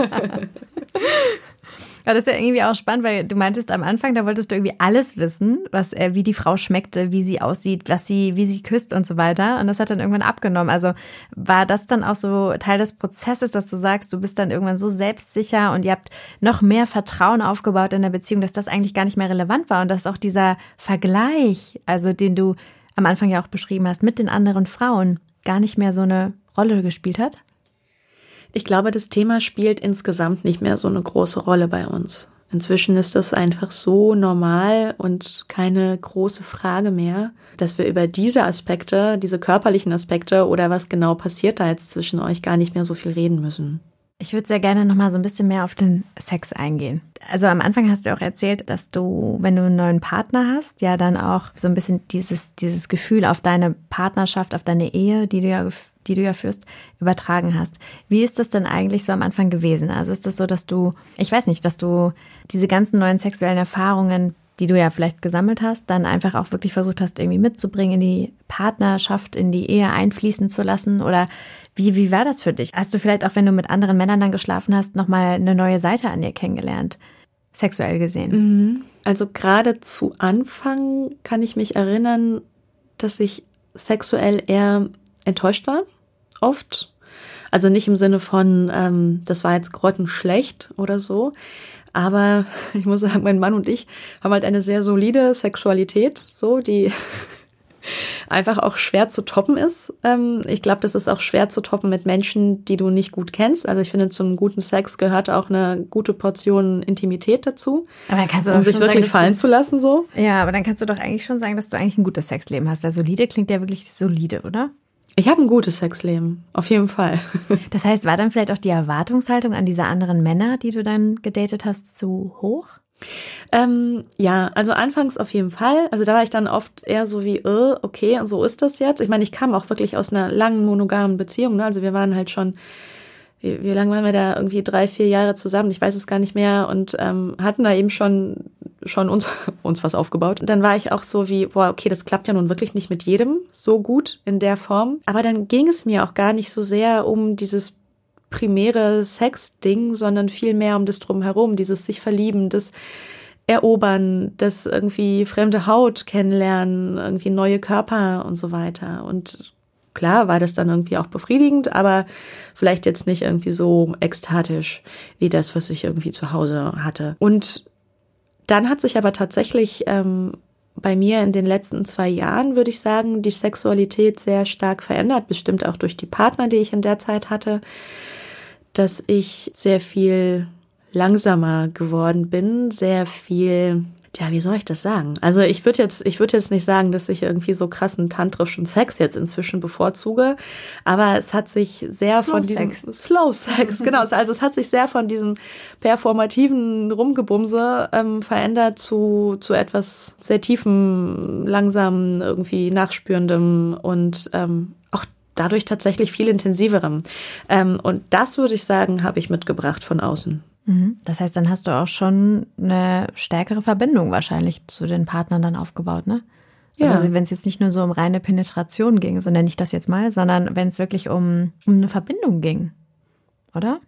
Ja, das ist ja irgendwie auch spannend, weil du meintest am Anfang, da wolltest du irgendwie alles wissen, was, äh, wie die Frau schmeckte, wie sie aussieht, was sie, wie sie küsst und so weiter. Und das hat dann irgendwann abgenommen. Also war das dann auch so Teil des Prozesses, dass du sagst, du bist dann irgendwann so selbstsicher und ihr habt noch mehr Vertrauen aufgebaut in der Beziehung, dass das eigentlich gar nicht mehr relevant war und dass auch dieser Vergleich, also den du am Anfang ja auch beschrieben hast, mit den anderen Frauen gar nicht mehr so eine Rolle gespielt hat? Ich glaube, das Thema spielt insgesamt nicht mehr so eine große Rolle bei uns. Inzwischen ist das einfach so normal und keine große Frage mehr, dass wir über diese Aspekte, diese körperlichen Aspekte oder was genau passiert da jetzt zwischen euch gar nicht mehr so viel reden müssen. Ich würde sehr gerne noch mal so ein bisschen mehr auf den Sex eingehen. Also am Anfang hast du auch erzählt, dass du, wenn du einen neuen Partner hast, ja dann auch so ein bisschen dieses, dieses Gefühl auf deine Partnerschaft, auf deine Ehe, die du ja die du ja führst, übertragen hast. Wie ist das denn eigentlich so am Anfang gewesen? Also ist das so, dass du, ich weiß nicht, dass du diese ganzen neuen sexuellen Erfahrungen, die du ja vielleicht gesammelt hast, dann einfach auch wirklich versucht hast, irgendwie mitzubringen, in die Partnerschaft, in die Ehe einfließen zu lassen? Oder wie, wie war das für dich? Hast du vielleicht auch, wenn du mit anderen Männern dann geschlafen hast, nochmal eine neue Seite an dir kennengelernt? Sexuell gesehen. Mhm. Also gerade zu Anfang kann ich mich erinnern, dass ich sexuell eher enttäuscht war oft. Also nicht im Sinne von, ähm, das war jetzt grottenschlecht oder so. Aber ich muss sagen, mein Mann und ich haben halt eine sehr solide Sexualität, so, die einfach auch schwer zu toppen ist. Ähm, ich glaube, das ist auch schwer zu toppen mit Menschen, die du nicht gut kennst. Also ich finde, zum guten Sex gehört auch eine gute Portion Intimität dazu, aber dann kannst du um sich wirklich sagen, fallen du, zu lassen. So. Ja, aber dann kannst du doch eigentlich schon sagen, dass du eigentlich ein gutes Sexleben hast, weil solide klingt ja wirklich solide, oder? Ich habe ein gutes Sexleben, auf jeden Fall. Das heißt, war dann vielleicht auch die Erwartungshaltung an diese anderen Männer, die du dann gedatet hast, zu hoch? Ähm, ja, also anfangs auf jeden Fall. Also da war ich dann oft eher so wie, äh, okay, so ist das jetzt. Ich meine, ich kam auch wirklich aus einer langen monogamen Beziehung. Ne? Also wir waren halt schon wie, wie lange waren wir da? Irgendwie drei, vier Jahre zusammen, ich weiß es gar nicht mehr und ähm, hatten da eben schon schon uns, uns was aufgebaut. Und dann war ich auch so wie, boah, okay, das klappt ja nun wirklich nicht mit jedem so gut in der Form. Aber dann ging es mir auch gar nicht so sehr um dieses primäre Sex-Ding, sondern viel mehr um das Drumherum, dieses sich verlieben, das Erobern, das irgendwie fremde Haut kennenlernen, irgendwie neue Körper und so weiter. Und Klar war das dann irgendwie auch befriedigend, aber vielleicht jetzt nicht irgendwie so ekstatisch wie das, was ich irgendwie zu Hause hatte. Und dann hat sich aber tatsächlich ähm, bei mir in den letzten zwei Jahren, würde ich sagen, die Sexualität sehr stark verändert, bestimmt auch durch die Partner, die ich in der Zeit hatte, dass ich sehr viel langsamer geworden bin, sehr viel ja, wie soll ich das sagen? Also ich würde jetzt, ich würde jetzt nicht sagen, dass ich irgendwie so krassen tantrischen Sex jetzt inzwischen bevorzuge, aber es hat sich sehr Slow von diesem Sex. Slow Sex, genau. Also es hat sich sehr von diesem performativen Rumgebumse ähm, verändert zu zu etwas sehr tiefen, langsamen, irgendwie nachspürendem und ähm, auch dadurch tatsächlich viel intensiverem. Ähm, und das würde ich sagen, habe ich mitgebracht von außen. Mhm. Das heißt, dann hast du auch schon eine stärkere Verbindung wahrscheinlich zu den Partnern dann aufgebaut, ne? Ja. Also wenn es jetzt nicht nur so um reine Penetration ging, so nenne ich das jetzt mal, sondern wenn es wirklich um, um eine Verbindung ging, oder?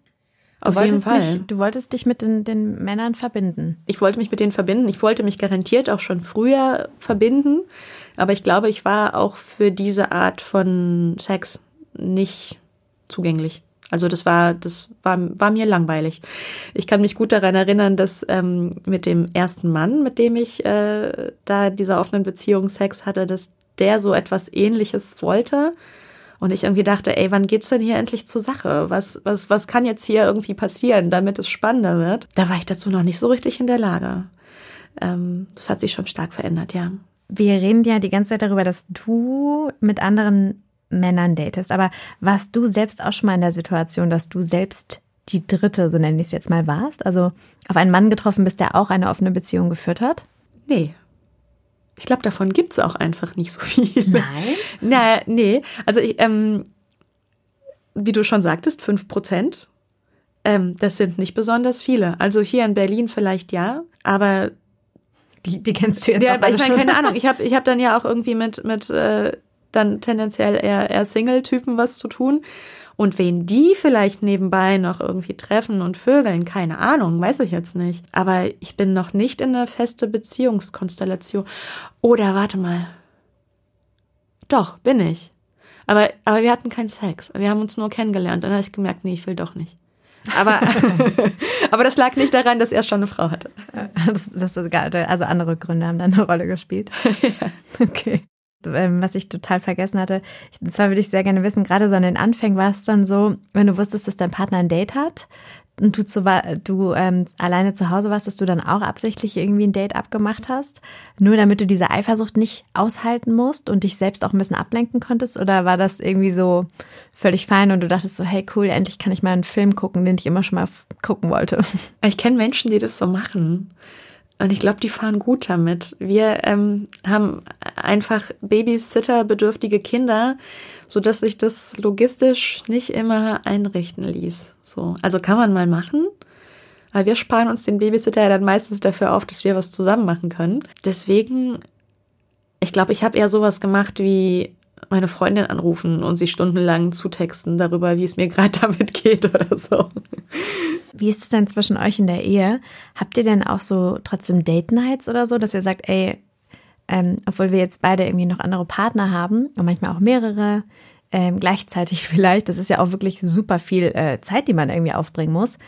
Du Auf jeden Fall. Mich, du wolltest dich mit den, den Männern verbinden. Ich wollte mich mit denen verbinden. Ich wollte mich garantiert auch schon früher verbinden. Aber ich glaube, ich war auch für diese Art von Sex nicht zugänglich. Also das war, das war, war mir langweilig. Ich kann mich gut daran erinnern, dass ähm, mit dem ersten Mann, mit dem ich äh, da dieser offenen Beziehung Sex hatte, dass der so etwas ähnliches wollte. Und ich irgendwie dachte, ey, wann geht's denn hier endlich zur Sache? Was, was, was kann jetzt hier irgendwie passieren, damit es spannender wird? Da war ich dazu noch nicht so richtig in der Lage. Ähm, das hat sich schon stark verändert, ja. Wir reden ja die ganze Zeit darüber, dass du mit anderen Männern datest. Aber warst du selbst auch schon mal in der Situation, dass du selbst die dritte, so nenne ich es jetzt mal, warst? Also auf einen Mann getroffen bist, der auch eine offene Beziehung geführt hat? Nee. Ich glaube, davon gibt es auch einfach nicht so viel. Nein? Na, nee. Also, ich, ähm, wie du schon sagtest, fünf Prozent. Ähm, das sind nicht besonders viele. Also hier in Berlin vielleicht ja, aber die, die kennst du jetzt ja, aber ich meine, keine Ahnung. Ich habe ich hab dann ja auch irgendwie mit, mit äh, dann tendenziell eher, eher Single-Typen was zu tun. Und wen die vielleicht nebenbei noch irgendwie treffen und vögeln, keine Ahnung, weiß ich jetzt nicht. Aber ich bin noch nicht in einer feste Beziehungskonstellation. Oder warte mal. Doch, bin ich. Aber, aber wir hatten keinen Sex. Wir haben uns nur kennengelernt. Dann habe ich gemerkt, nee, ich will doch nicht. Aber, aber das lag nicht daran, dass er schon eine Frau hatte. Das, das ist egal. Also andere Gründe haben da eine Rolle gespielt. ja. Okay. Ähm, was ich total vergessen hatte. Und zwar würde ich sehr gerne wissen, gerade so an den Anfängen war es dann so, wenn du wusstest, dass dein Partner ein Date hat und du, zu, du ähm, alleine zu Hause warst, dass du dann auch absichtlich irgendwie ein Date abgemacht hast, nur damit du diese Eifersucht nicht aushalten musst und dich selbst auch ein bisschen ablenken konntest? Oder war das irgendwie so völlig fein und du dachtest so, hey cool, endlich kann ich mal einen Film gucken, den ich immer schon mal gucken wollte? Ich kenne Menschen, die das so machen. Und ich glaube, die fahren gut damit. Wir ähm, haben einfach Babysitter-bedürftige Kinder, so dass sich das logistisch nicht immer einrichten ließ. So, also kann man mal machen. Aber wir sparen uns den Babysitter ja dann meistens dafür auf, dass wir was zusammen machen können. Deswegen, ich glaube, ich habe eher sowas gemacht wie meine Freundin anrufen und sie stundenlang zutexten darüber, wie es mir gerade damit geht oder so. Wie ist es denn zwischen euch in der Ehe? Habt ihr denn auch so trotzdem Date Nights oder so, dass ihr sagt, ey, ähm, obwohl wir jetzt beide irgendwie noch andere Partner haben und manchmal auch mehrere ähm, gleichzeitig vielleicht, das ist ja auch wirklich super viel äh, Zeit, die man irgendwie aufbringen muss.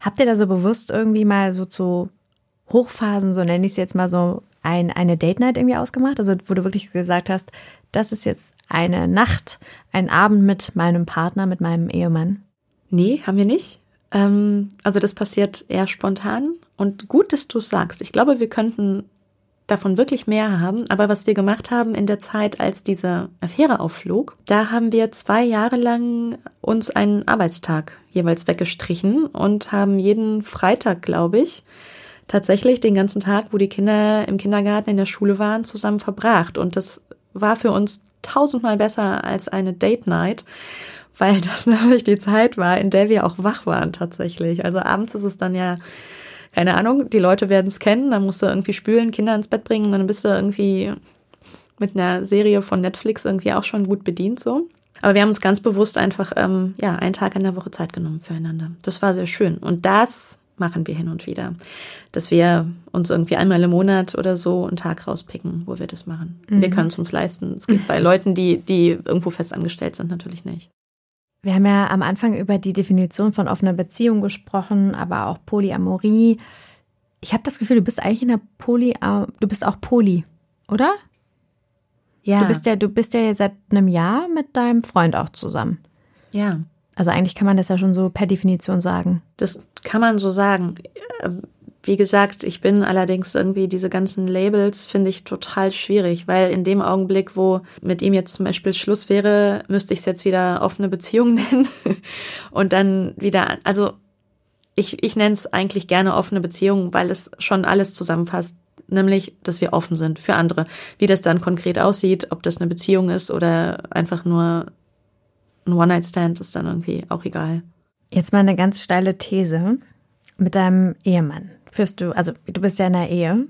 Habt ihr da so bewusst irgendwie mal so zu Hochphasen, so nenne ich es jetzt mal so, ein, eine Date Night irgendwie ausgemacht? Also wo du wirklich gesagt hast, das ist jetzt eine Nacht, ein Abend mit meinem Partner, mit meinem Ehemann? Nee, haben wir nicht. Ähm, also das passiert eher spontan und gut, dass du es sagst. Ich glaube, wir könnten davon wirklich mehr haben. Aber was wir gemacht haben in der Zeit, als diese Affäre aufflog, da haben wir zwei Jahre lang uns einen Arbeitstag jeweils weggestrichen und haben jeden Freitag, glaube ich, tatsächlich den ganzen Tag, wo die Kinder im Kindergarten in der Schule waren, zusammen verbracht. Und das war für uns tausendmal besser als eine Date Night, weil das nämlich die Zeit war, in der wir auch wach waren tatsächlich. Also abends ist es dann ja, keine Ahnung, die Leute werden es kennen, dann musst du irgendwie spülen, Kinder ins Bett bringen, dann bist du irgendwie mit einer Serie von Netflix irgendwie auch schon gut bedient so. Aber wir haben uns ganz bewusst einfach ähm, ja einen Tag in der Woche Zeit genommen füreinander. Das war sehr schön und das machen wir hin und wieder, dass wir uns irgendwie einmal im Monat oder so einen Tag rauspicken, wo wir das machen. Mhm. Wir können es uns leisten. Es gibt bei Leuten, die die irgendwo fest angestellt sind, natürlich nicht. Wir haben ja am Anfang über die Definition von offener Beziehung gesprochen, aber auch Polyamorie. Ich habe das Gefühl, du bist eigentlich in der Poly, du bist auch Poly, oder? Ja. Du bist ja, du bist ja seit einem Jahr mit deinem Freund auch zusammen. Ja. Also eigentlich kann man das ja schon so per Definition sagen. Das kann man so sagen. Wie gesagt, ich bin allerdings irgendwie diese ganzen Labels finde ich total schwierig, weil in dem Augenblick, wo mit ihm jetzt zum Beispiel Schluss wäre, müsste ich es jetzt wieder offene Beziehung nennen und dann wieder, also ich, ich nenne es eigentlich gerne offene Beziehung, weil es schon alles zusammenfasst, nämlich, dass wir offen sind für andere. Wie das dann konkret aussieht, ob das eine Beziehung ist oder einfach nur ein One-Night-Stand, ist dann irgendwie auch egal. Jetzt mal eine ganz steile These mit deinem Ehemann führst du, also du bist ja in der Ehe.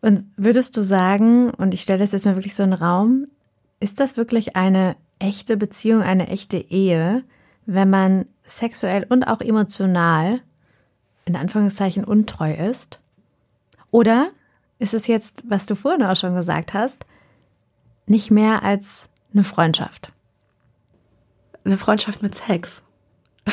Und würdest du sagen, und ich stelle das jetzt mal wirklich so in den Raum, ist das wirklich eine echte Beziehung, eine echte Ehe, wenn man sexuell und auch emotional in Anführungszeichen untreu ist? Oder ist es jetzt, was du vorhin auch schon gesagt hast, nicht mehr als eine Freundschaft? Eine Freundschaft mit Sex.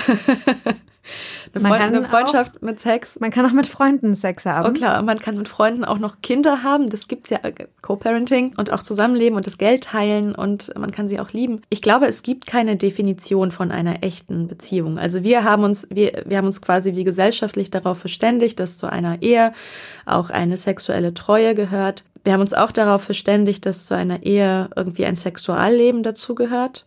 Eine, Freund, eine Freundschaft auch, mit Sex. Man kann auch mit Freunden Sex haben. Oh klar, man kann mit Freunden auch noch Kinder haben. Das gibt's ja, äh, Co-Parenting und auch Zusammenleben und das Geld teilen und man kann sie auch lieben. Ich glaube, es gibt keine Definition von einer echten Beziehung. Also wir haben uns, wir, wir haben uns quasi wie gesellschaftlich darauf verständigt, dass zu einer Ehe auch eine sexuelle Treue gehört. Wir haben uns auch darauf verständigt, dass zu einer Ehe irgendwie ein Sexualleben dazugehört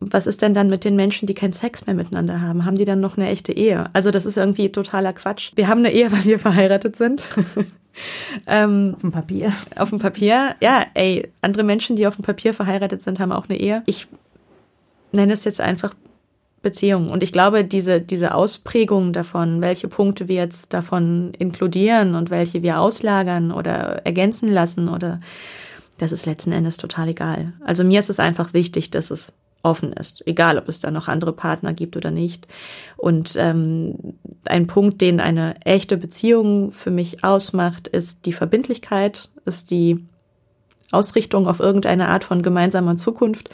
was ist denn dann mit den Menschen, die keinen Sex mehr miteinander haben? Haben die dann noch eine echte Ehe? Also das ist irgendwie totaler Quatsch. Wir haben eine Ehe, weil wir verheiratet sind. ähm, auf dem Papier. Auf dem Papier. Ja, ey, andere Menschen, die auf dem Papier verheiratet sind, haben auch eine Ehe. Ich nenne es jetzt einfach Beziehung. Und ich glaube, diese, diese Ausprägung davon, welche Punkte wir jetzt davon inkludieren und welche wir auslagern oder ergänzen lassen oder das ist letzten Endes total egal. Also mir ist es einfach wichtig, dass es offen ist, egal ob es da noch andere Partner gibt oder nicht. Und ähm, ein Punkt, den eine echte Beziehung für mich ausmacht, ist die Verbindlichkeit, ist die Ausrichtung auf irgendeine Art von gemeinsamer Zukunft.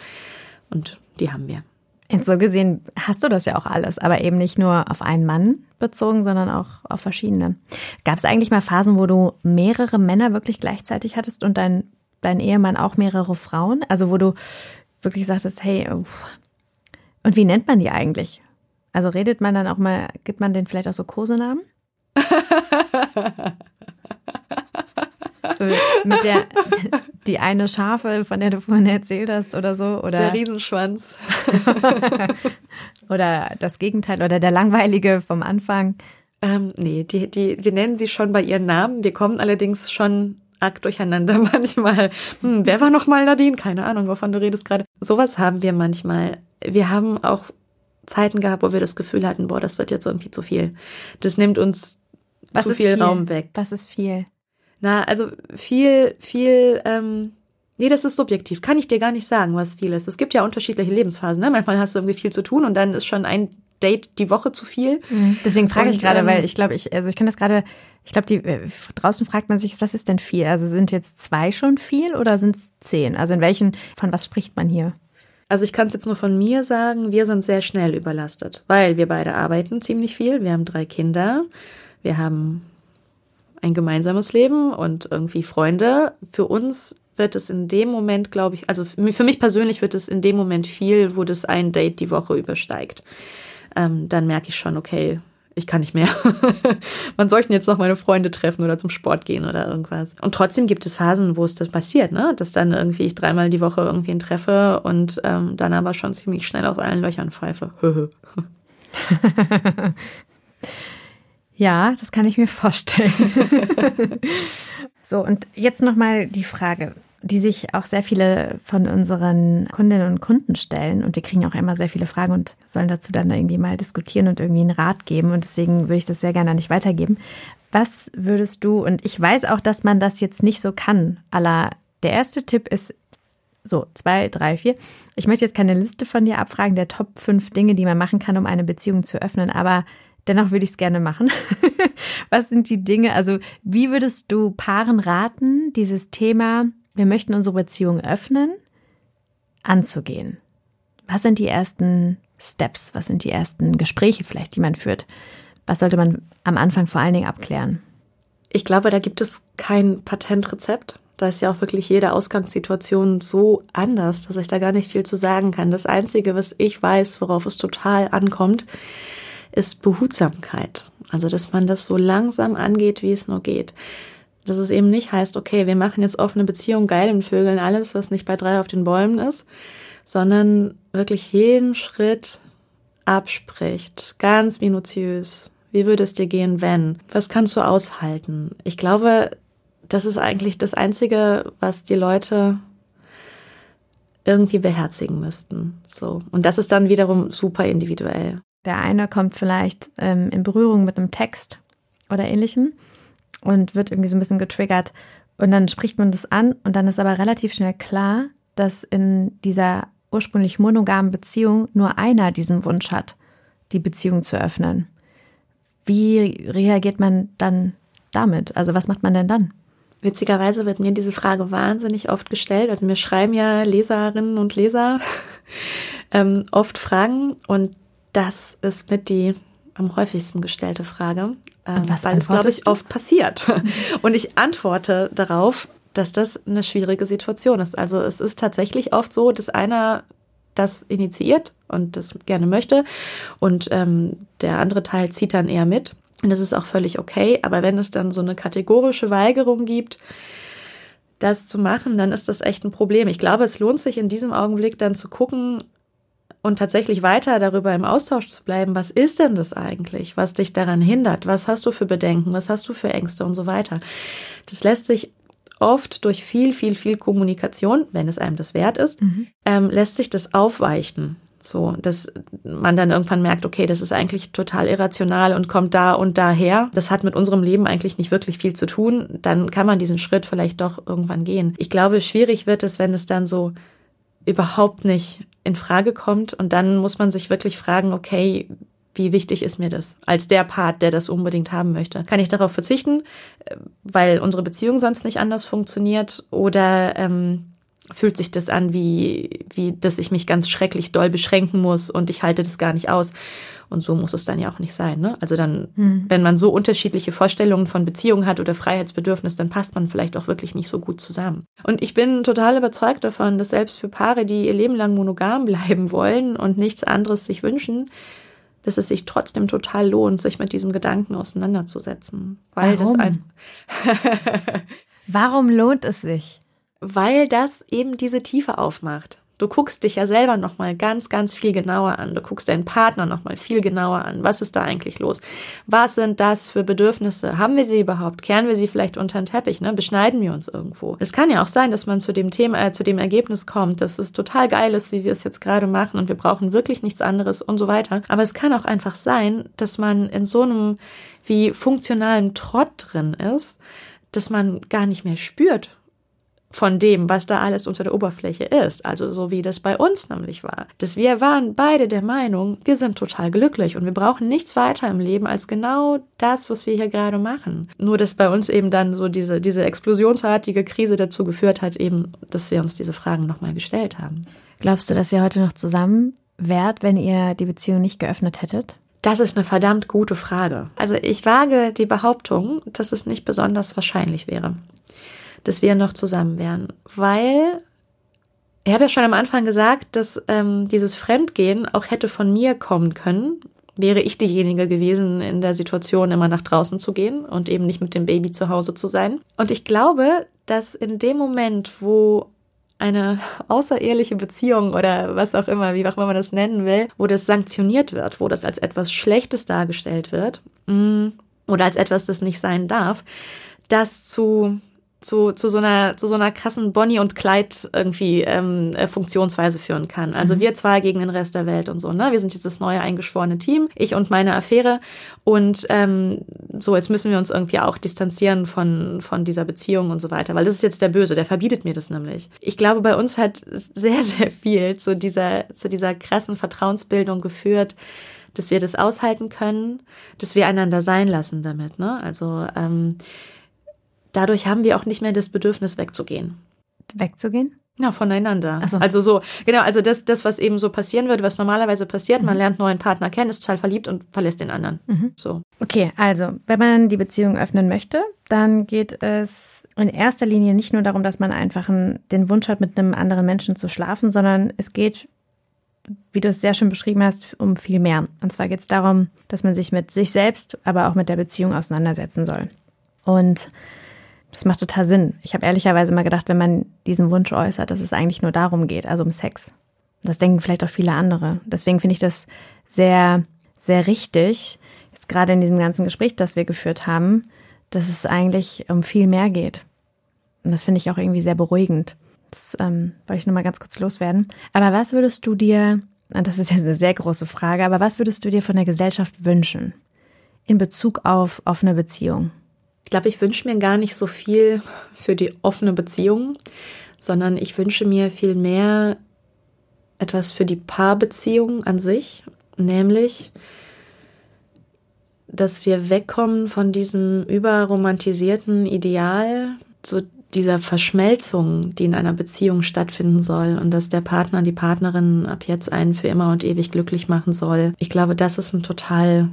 Und die haben wir. Und so gesehen hast du das ja auch alles, aber eben nicht nur auf einen Mann bezogen, sondern auch auf verschiedene. Gab es eigentlich mal Phasen, wo du mehrere Männer wirklich gleichzeitig hattest und dein, dein Ehemann auch mehrere Frauen? Also wo du wirklich sagtest, hey, und wie nennt man die eigentlich? Also redet man dann auch mal, gibt man denen vielleicht auch so Kosenamen? so mit der, die eine Schafe, von der du vorhin erzählt hast oder so, oder? Der Riesenschwanz. oder das Gegenteil, oder der langweilige vom Anfang. Ähm, nee, die, die, wir nennen sie schon bei ihren Namen. Wir kommen allerdings schon arg durcheinander manchmal. Hm, wer war noch mal Nadine? Keine Ahnung, wovon du redest gerade. Sowas haben wir manchmal. Wir haben auch Zeiten gehabt, wo wir das Gefühl hatten, boah, das wird jetzt irgendwie zu viel. Das nimmt uns Was zu viel, viel, Raum weg. Was ist viel? Na, also viel, viel, ähm, nee, das ist subjektiv. Kann ich dir gar nicht sagen, was viel ist. Es gibt ja unterschiedliche Lebensphasen. Ne? Manchmal hast du irgendwie viel zu tun und dann ist schon ein Date die Woche zu viel. Mhm. Deswegen frage ich gerade, ähm, weil ich glaube, ich, also ich kann das gerade, ich glaube, die äh, draußen fragt man sich, was ist denn viel? Also sind jetzt zwei schon viel oder sind es zehn? Also in welchen, von was spricht man hier? Also ich kann es jetzt nur von mir sagen, wir sind sehr schnell überlastet, weil wir beide arbeiten ziemlich viel. Wir haben drei Kinder, wir haben ein gemeinsames Leben und irgendwie Freunde. Für uns wird es in dem Moment, glaube ich, also für mich persönlich wird es in dem Moment viel, wo das ein Date die Woche übersteigt ähm, dann merke ich schon, okay, ich kann nicht mehr. Man sollte jetzt noch meine Freunde treffen oder zum Sport gehen oder irgendwas. Und trotzdem gibt es Phasen, wo es das passiert, ne? Dass dann irgendwie ich dreimal die Woche irgendwen treffe und ähm, dann aber schon ziemlich schnell aus allen Löchern pfeife. ja, das kann ich mir vorstellen. so, und jetzt nochmal die Frage die sich auch sehr viele von unseren Kundinnen und Kunden stellen. Und wir kriegen auch immer sehr viele Fragen und sollen dazu dann irgendwie mal diskutieren und irgendwie einen Rat geben. Und deswegen würde ich das sehr gerne an dich weitergeben. Was würdest du, und ich weiß auch, dass man das jetzt nicht so kann, aller, der erste Tipp ist so, zwei, drei, vier. Ich möchte jetzt keine Liste von dir abfragen, der Top fünf Dinge, die man machen kann, um eine Beziehung zu öffnen, aber dennoch würde ich es gerne machen. Was sind die Dinge? Also, wie würdest du Paaren raten, dieses Thema wir möchten unsere Beziehung öffnen, anzugehen. Was sind die ersten Steps? Was sind die ersten Gespräche vielleicht, die man führt? Was sollte man am Anfang vor allen Dingen abklären? Ich glaube, da gibt es kein Patentrezept. Da ist ja auch wirklich jede Ausgangssituation so anders, dass ich da gar nicht viel zu sagen kann. Das Einzige, was ich weiß, worauf es total ankommt, ist Behutsamkeit. Also, dass man das so langsam angeht, wie es nur geht. Dass es eben nicht heißt, okay, wir machen jetzt offene Beziehung, geil und Vögeln, alles, was nicht bei drei auf den Bäumen ist, sondern wirklich jeden Schritt abspricht, ganz minutiös. Wie würde es dir gehen, wenn? Was kannst du aushalten? Ich glaube, das ist eigentlich das Einzige, was die Leute irgendwie beherzigen müssten. So. Und das ist dann wiederum super individuell. Der eine kommt vielleicht ähm, in Berührung mit einem Text oder ähnlichem und wird irgendwie so ein bisschen getriggert. Und dann spricht man das an und dann ist aber relativ schnell klar, dass in dieser ursprünglich monogamen Beziehung nur einer diesen Wunsch hat, die Beziehung zu öffnen. Wie reagiert man dann damit? Also was macht man denn dann? Witzigerweise wird mir diese Frage wahnsinnig oft gestellt. Also mir schreiben ja Leserinnen und Leser ähm, oft Fragen und Das ist mit die am häufigsten gestellte Frage, ähm, weil es, glaube ich, oft passiert. Und ich antworte darauf, dass das eine schwierige Situation ist. Also es ist tatsächlich oft so, dass einer das initiiert und das gerne möchte und ähm, der andere Teil zieht dann eher mit. Und das ist auch völlig okay. Aber wenn es dann so eine kategorische Weigerung gibt, das zu machen, dann ist das echt ein Problem. Ich glaube, es lohnt sich in diesem Augenblick dann zu gucken, und tatsächlich weiter darüber im Austausch zu bleiben, was ist denn das eigentlich, was dich daran hindert, was hast du für Bedenken, was hast du für Ängste und so weiter. Das lässt sich oft durch viel, viel, viel Kommunikation, wenn es einem das wert ist, mhm. ähm, lässt sich das aufweichen. So, dass man dann irgendwann merkt, okay, das ist eigentlich total irrational und kommt da und daher. Das hat mit unserem Leben eigentlich nicht wirklich viel zu tun. Dann kann man diesen Schritt vielleicht doch irgendwann gehen. Ich glaube, schwierig wird es, wenn es dann so überhaupt nicht in Frage kommt. Und dann muss man sich wirklich fragen, okay, wie wichtig ist mir das als der Part, der das unbedingt haben möchte? Kann ich darauf verzichten, äh, weil unsere Beziehung sonst nicht anders funktioniert? Oder ähm, fühlt sich das an, wie, wie, dass ich mich ganz schrecklich doll beschränken muss und ich halte das gar nicht aus? Und so muss es dann ja auch nicht sein. Ne? Also dann, hm. wenn man so unterschiedliche Vorstellungen von Beziehungen hat oder Freiheitsbedürfnis, dann passt man vielleicht auch wirklich nicht so gut zusammen. Und ich bin total überzeugt davon, dass selbst für Paare, die ihr Leben lang monogam bleiben wollen und nichts anderes sich wünschen, dass es sich trotzdem total lohnt, sich mit diesem Gedanken auseinanderzusetzen. Weil Warum? das ein Warum lohnt es sich? Weil das eben diese Tiefe aufmacht. Du guckst dich ja selber nochmal ganz, ganz viel genauer an. Du guckst deinen Partner nochmal viel genauer an. Was ist da eigentlich los? Was sind das für Bedürfnisse? Haben wir sie überhaupt? Kehren wir sie vielleicht unter den Teppich? Ne? Beschneiden wir uns irgendwo? Es kann ja auch sein, dass man zu dem Thema, äh, zu dem Ergebnis kommt, dass es total geil ist, wie wir es jetzt gerade machen und wir brauchen wirklich nichts anderes und so weiter. Aber es kann auch einfach sein, dass man in so einem wie funktionalen Trott drin ist, dass man gar nicht mehr spürt, von dem, was da alles unter der Oberfläche ist. Also so wie das bei uns nämlich war. Dass wir waren beide der Meinung, wir sind total glücklich und wir brauchen nichts weiter im Leben als genau das, was wir hier gerade machen. Nur, dass bei uns eben dann so diese, diese explosionsartige Krise dazu geführt hat, eben, dass wir uns diese Fragen nochmal gestellt haben. Glaubst du, dass ihr heute noch zusammen wärt, wenn ihr die Beziehung nicht geöffnet hättet? Das ist eine verdammt gute Frage. Also ich wage die Behauptung, dass es nicht besonders wahrscheinlich wäre dass wir noch zusammen wären. Weil, ich habe ja schon am Anfang gesagt, dass ähm, dieses Fremdgehen auch hätte von mir kommen können. Wäre ich diejenige gewesen, in der Situation immer nach draußen zu gehen und eben nicht mit dem Baby zu Hause zu sein. Und ich glaube, dass in dem Moment, wo eine außereheliche Beziehung oder was auch immer, wie auch immer man das nennen will, wo das sanktioniert wird, wo das als etwas Schlechtes dargestellt wird mm, oder als etwas, das nicht sein darf, das zu zu, zu so einer zu so einer krassen Bonnie und Clyde irgendwie ähm, äh, Funktionsweise führen kann. Also mhm. wir zwei gegen den Rest der Welt und so. Ne, wir sind jetzt das neue eingeschworene Team, ich und meine Affäre und ähm, so jetzt müssen wir uns irgendwie auch distanzieren von von dieser Beziehung und so weiter, weil das ist jetzt der Böse, der verbietet mir das nämlich. Ich glaube, bei uns hat sehr sehr viel zu dieser zu dieser krassen Vertrauensbildung geführt dass wir das aushalten können, dass wir einander sein lassen damit. Ne? Also ähm, dadurch haben wir auch nicht mehr das Bedürfnis wegzugehen. Wegzugehen? Ja, voneinander. So. Also so, genau, also das, das, was eben so passieren würde, was normalerweise passiert, mhm. man lernt neuen Partner kennen, ist total verliebt und verlässt den anderen. Mhm. So. Okay, also, wenn man die Beziehung öffnen möchte, dann geht es in erster Linie nicht nur darum, dass man einfach den Wunsch hat, mit einem anderen Menschen zu schlafen, sondern es geht, wie du es sehr schön beschrieben hast, um viel mehr. Und zwar geht es darum, dass man sich mit sich selbst, aber auch mit der Beziehung auseinandersetzen soll. Und das macht total Sinn. Ich habe ehrlicherweise mal gedacht, wenn man diesen Wunsch äußert, dass es eigentlich nur darum geht, also um Sex. Das denken vielleicht auch viele andere. Deswegen finde ich das sehr, sehr richtig, jetzt gerade in diesem ganzen Gespräch, das wir geführt haben, dass es eigentlich um viel mehr geht. Und das finde ich auch irgendwie sehr beruhigend. Das ähm, wollte ich nur mal ganz kurz loswerden. Aber was würdest du dir, das ist jetzt eine sehr große Frage, aber was würdest du dir von der Gesellschaft wünschen in Bezug auf offene Beziehung? Ich glaube, ich wünsche mir gar nicht so viel für die offene Beziehung, sondern ich wünsche mir viel mehr etwas für die Paarbeziehung an sich, nämlich, dass wir wegkommen von diesem überromantisierten Ideal, so dieser Verschmelzung, die in einer Beziehung stattfinden soll und dass der Partner, die Partnerin ab jetzt einen für immer und ewig glücklich machen soll. Ich glaube, das ist ein total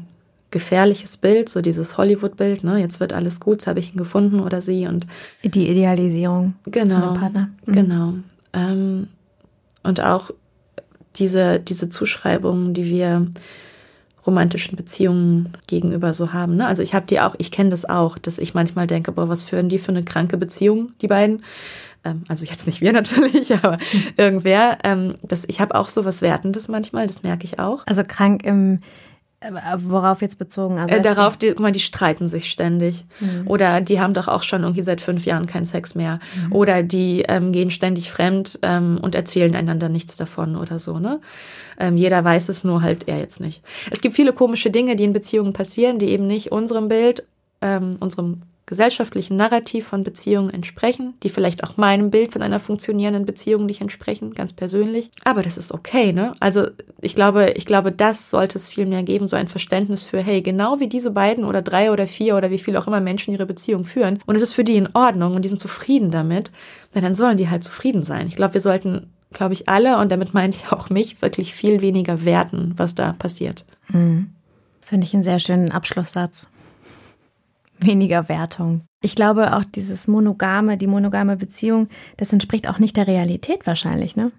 gefährliches Bild, so dieses Hollywood-Bild, ne? Jetzt wird alles gut, jetzt habe ich ihn gefunden oder sie und die Idealisierung genau, Partner. Mhm. Genau. Ähm, und auch diese, diese Zuschreibungen, die wir romantischen Beziehungen gegenüber so haben. Ne? Also ich habe die auch, ich kenne das auch, dass ich manchmal denke, boah, was führen die für eine kranke Beziehung, die beiden. Ähm, also jetzt nicht wir natürlich, aber irgendwer. Ähm, das, ich habe auch so was Wertendes manchmal, das merke ich auch. Also krank im Worauf jetzt bezogen? Also äh, darauf, die, guck mal, die streiten sich ständig. Mhm. Oder die haben doch auch schon irgendwie seit fünf Jahren keinen Sex mehr. Mhm. Oder die ähm, gehen ständig fremd ähm, und erzählen einander nichts davon oder so, ne? Ähm, jeder weiß es, nur halt er jetzt nicht. Es gibt viele komische Dinge, die in Beziehungen passieren, die eben nicht unserem Bild, ähm, unserem gesellschaftlichen Narrativ von Beziehungen entsprechen, die vielleicht auch meinem Bild von einer funktionierenden Beziehung nicht entsprechen, ganz persönlich. Aber das ist okay, ne? Also ich glaube, ich glaube, das sollte es viel mehr geben, so ein Verständnis für, hey, genau wie diese beiden oder drei oder vier oder wie viele auch immer Menschen ihre Beziehung führen und es ist für die in Ordnung und die sind zufrieden damit, dann sollen die halt zufrieden sein. Ich glaube, wir sollten glaube ich, alle, und damit meine ich auch mich, wirklich viel weniger werten, was da passiert. Hm. Das finde ich einen sehr schönen Abschlusssatz weniger Wertung. Ich glaube auch dieses monogame, die monogame Beziehung, das entspricht auch nicht der Realität wahrscheinlich, ne?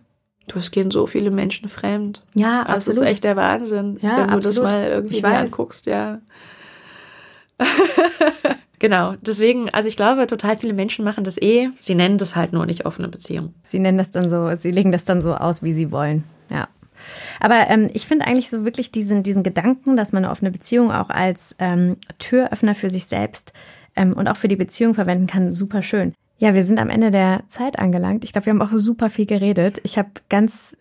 Du, es gehen so viele Menschen fremd. Ja, absolut. Das ist echt der Wahnsinn, ja, wenn du absolut. das mal irgendwie anguckst, ja. genau, deswegen, also ich glaube, total viele Menschen machen das eh. Sie nennen das halt nur nicht offene Beziehung. Sie nennen das dann so, sie legen das dann so aus, wie sie wollen. Ja. Aber ähm, ich finde eigentlich so wirklich diesen, diesen Gedanken, dass man eine offene Beziehung auch als ähm, Türöffner für sich selbst ähm, und auch für die Beziehung verwenden kann, super schön. Ja, wir sind am Ende der Zeit angelangt. Ich glaube, wir haben auch super viel geredet. Ich habe ganz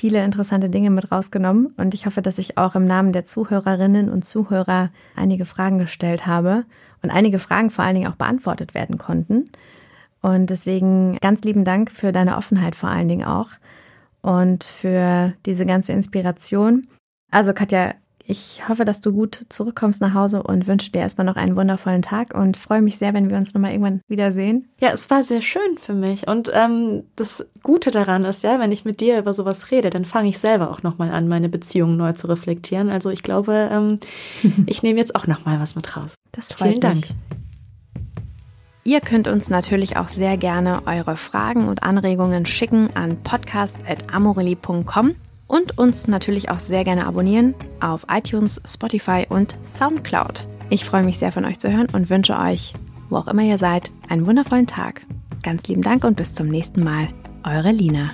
viele interessante Dinge mit rausgenommen und ich hoffe, dass ich auch im Namen der Zuhörerinnen und Zuhörer einige Fragen gestellt habe und einige Fragen vor allen Dingen auch beantwortet werden konnten. Und deswegen ganz lieben Dank für deine Offenheit vor allen Dingen auch und für diese ganze Inspiration. Also Katja, ich hoffe, dass du gut zurückkommst nach Hause und wünsche dir erstmal noch einen wundervollen Tag und freue mich sehr, wenn wir uns nochmal irgendwann wiedersehen. Ja, es war sehr schön für mich. Und ähm, das Gute daran ist, ja, wenn ich mit dir über sowas rede, dann fange ich selber auch nochmal an, meine Beziehungen neu zu reflektieren. Also ich glaube, ähm, ich nehme jetzt auch nochmal was mit raus. Das freut Vielen Dank. Ihr könnt uns natürlich auch sehr gerne eure Fragen und Anregungen schicken an podcast.amorelli.com und uns natürlich auch sehr gerne abonnieren auf iTunes, Spotify und Soundcloud. Ich freue mich sehr von euch zu hören und wünsche euch, wo auch immer ihr seid, einen wundervollen Tag. Ganz lieben Dank und bis zum nächsten Mal. Eure Lina.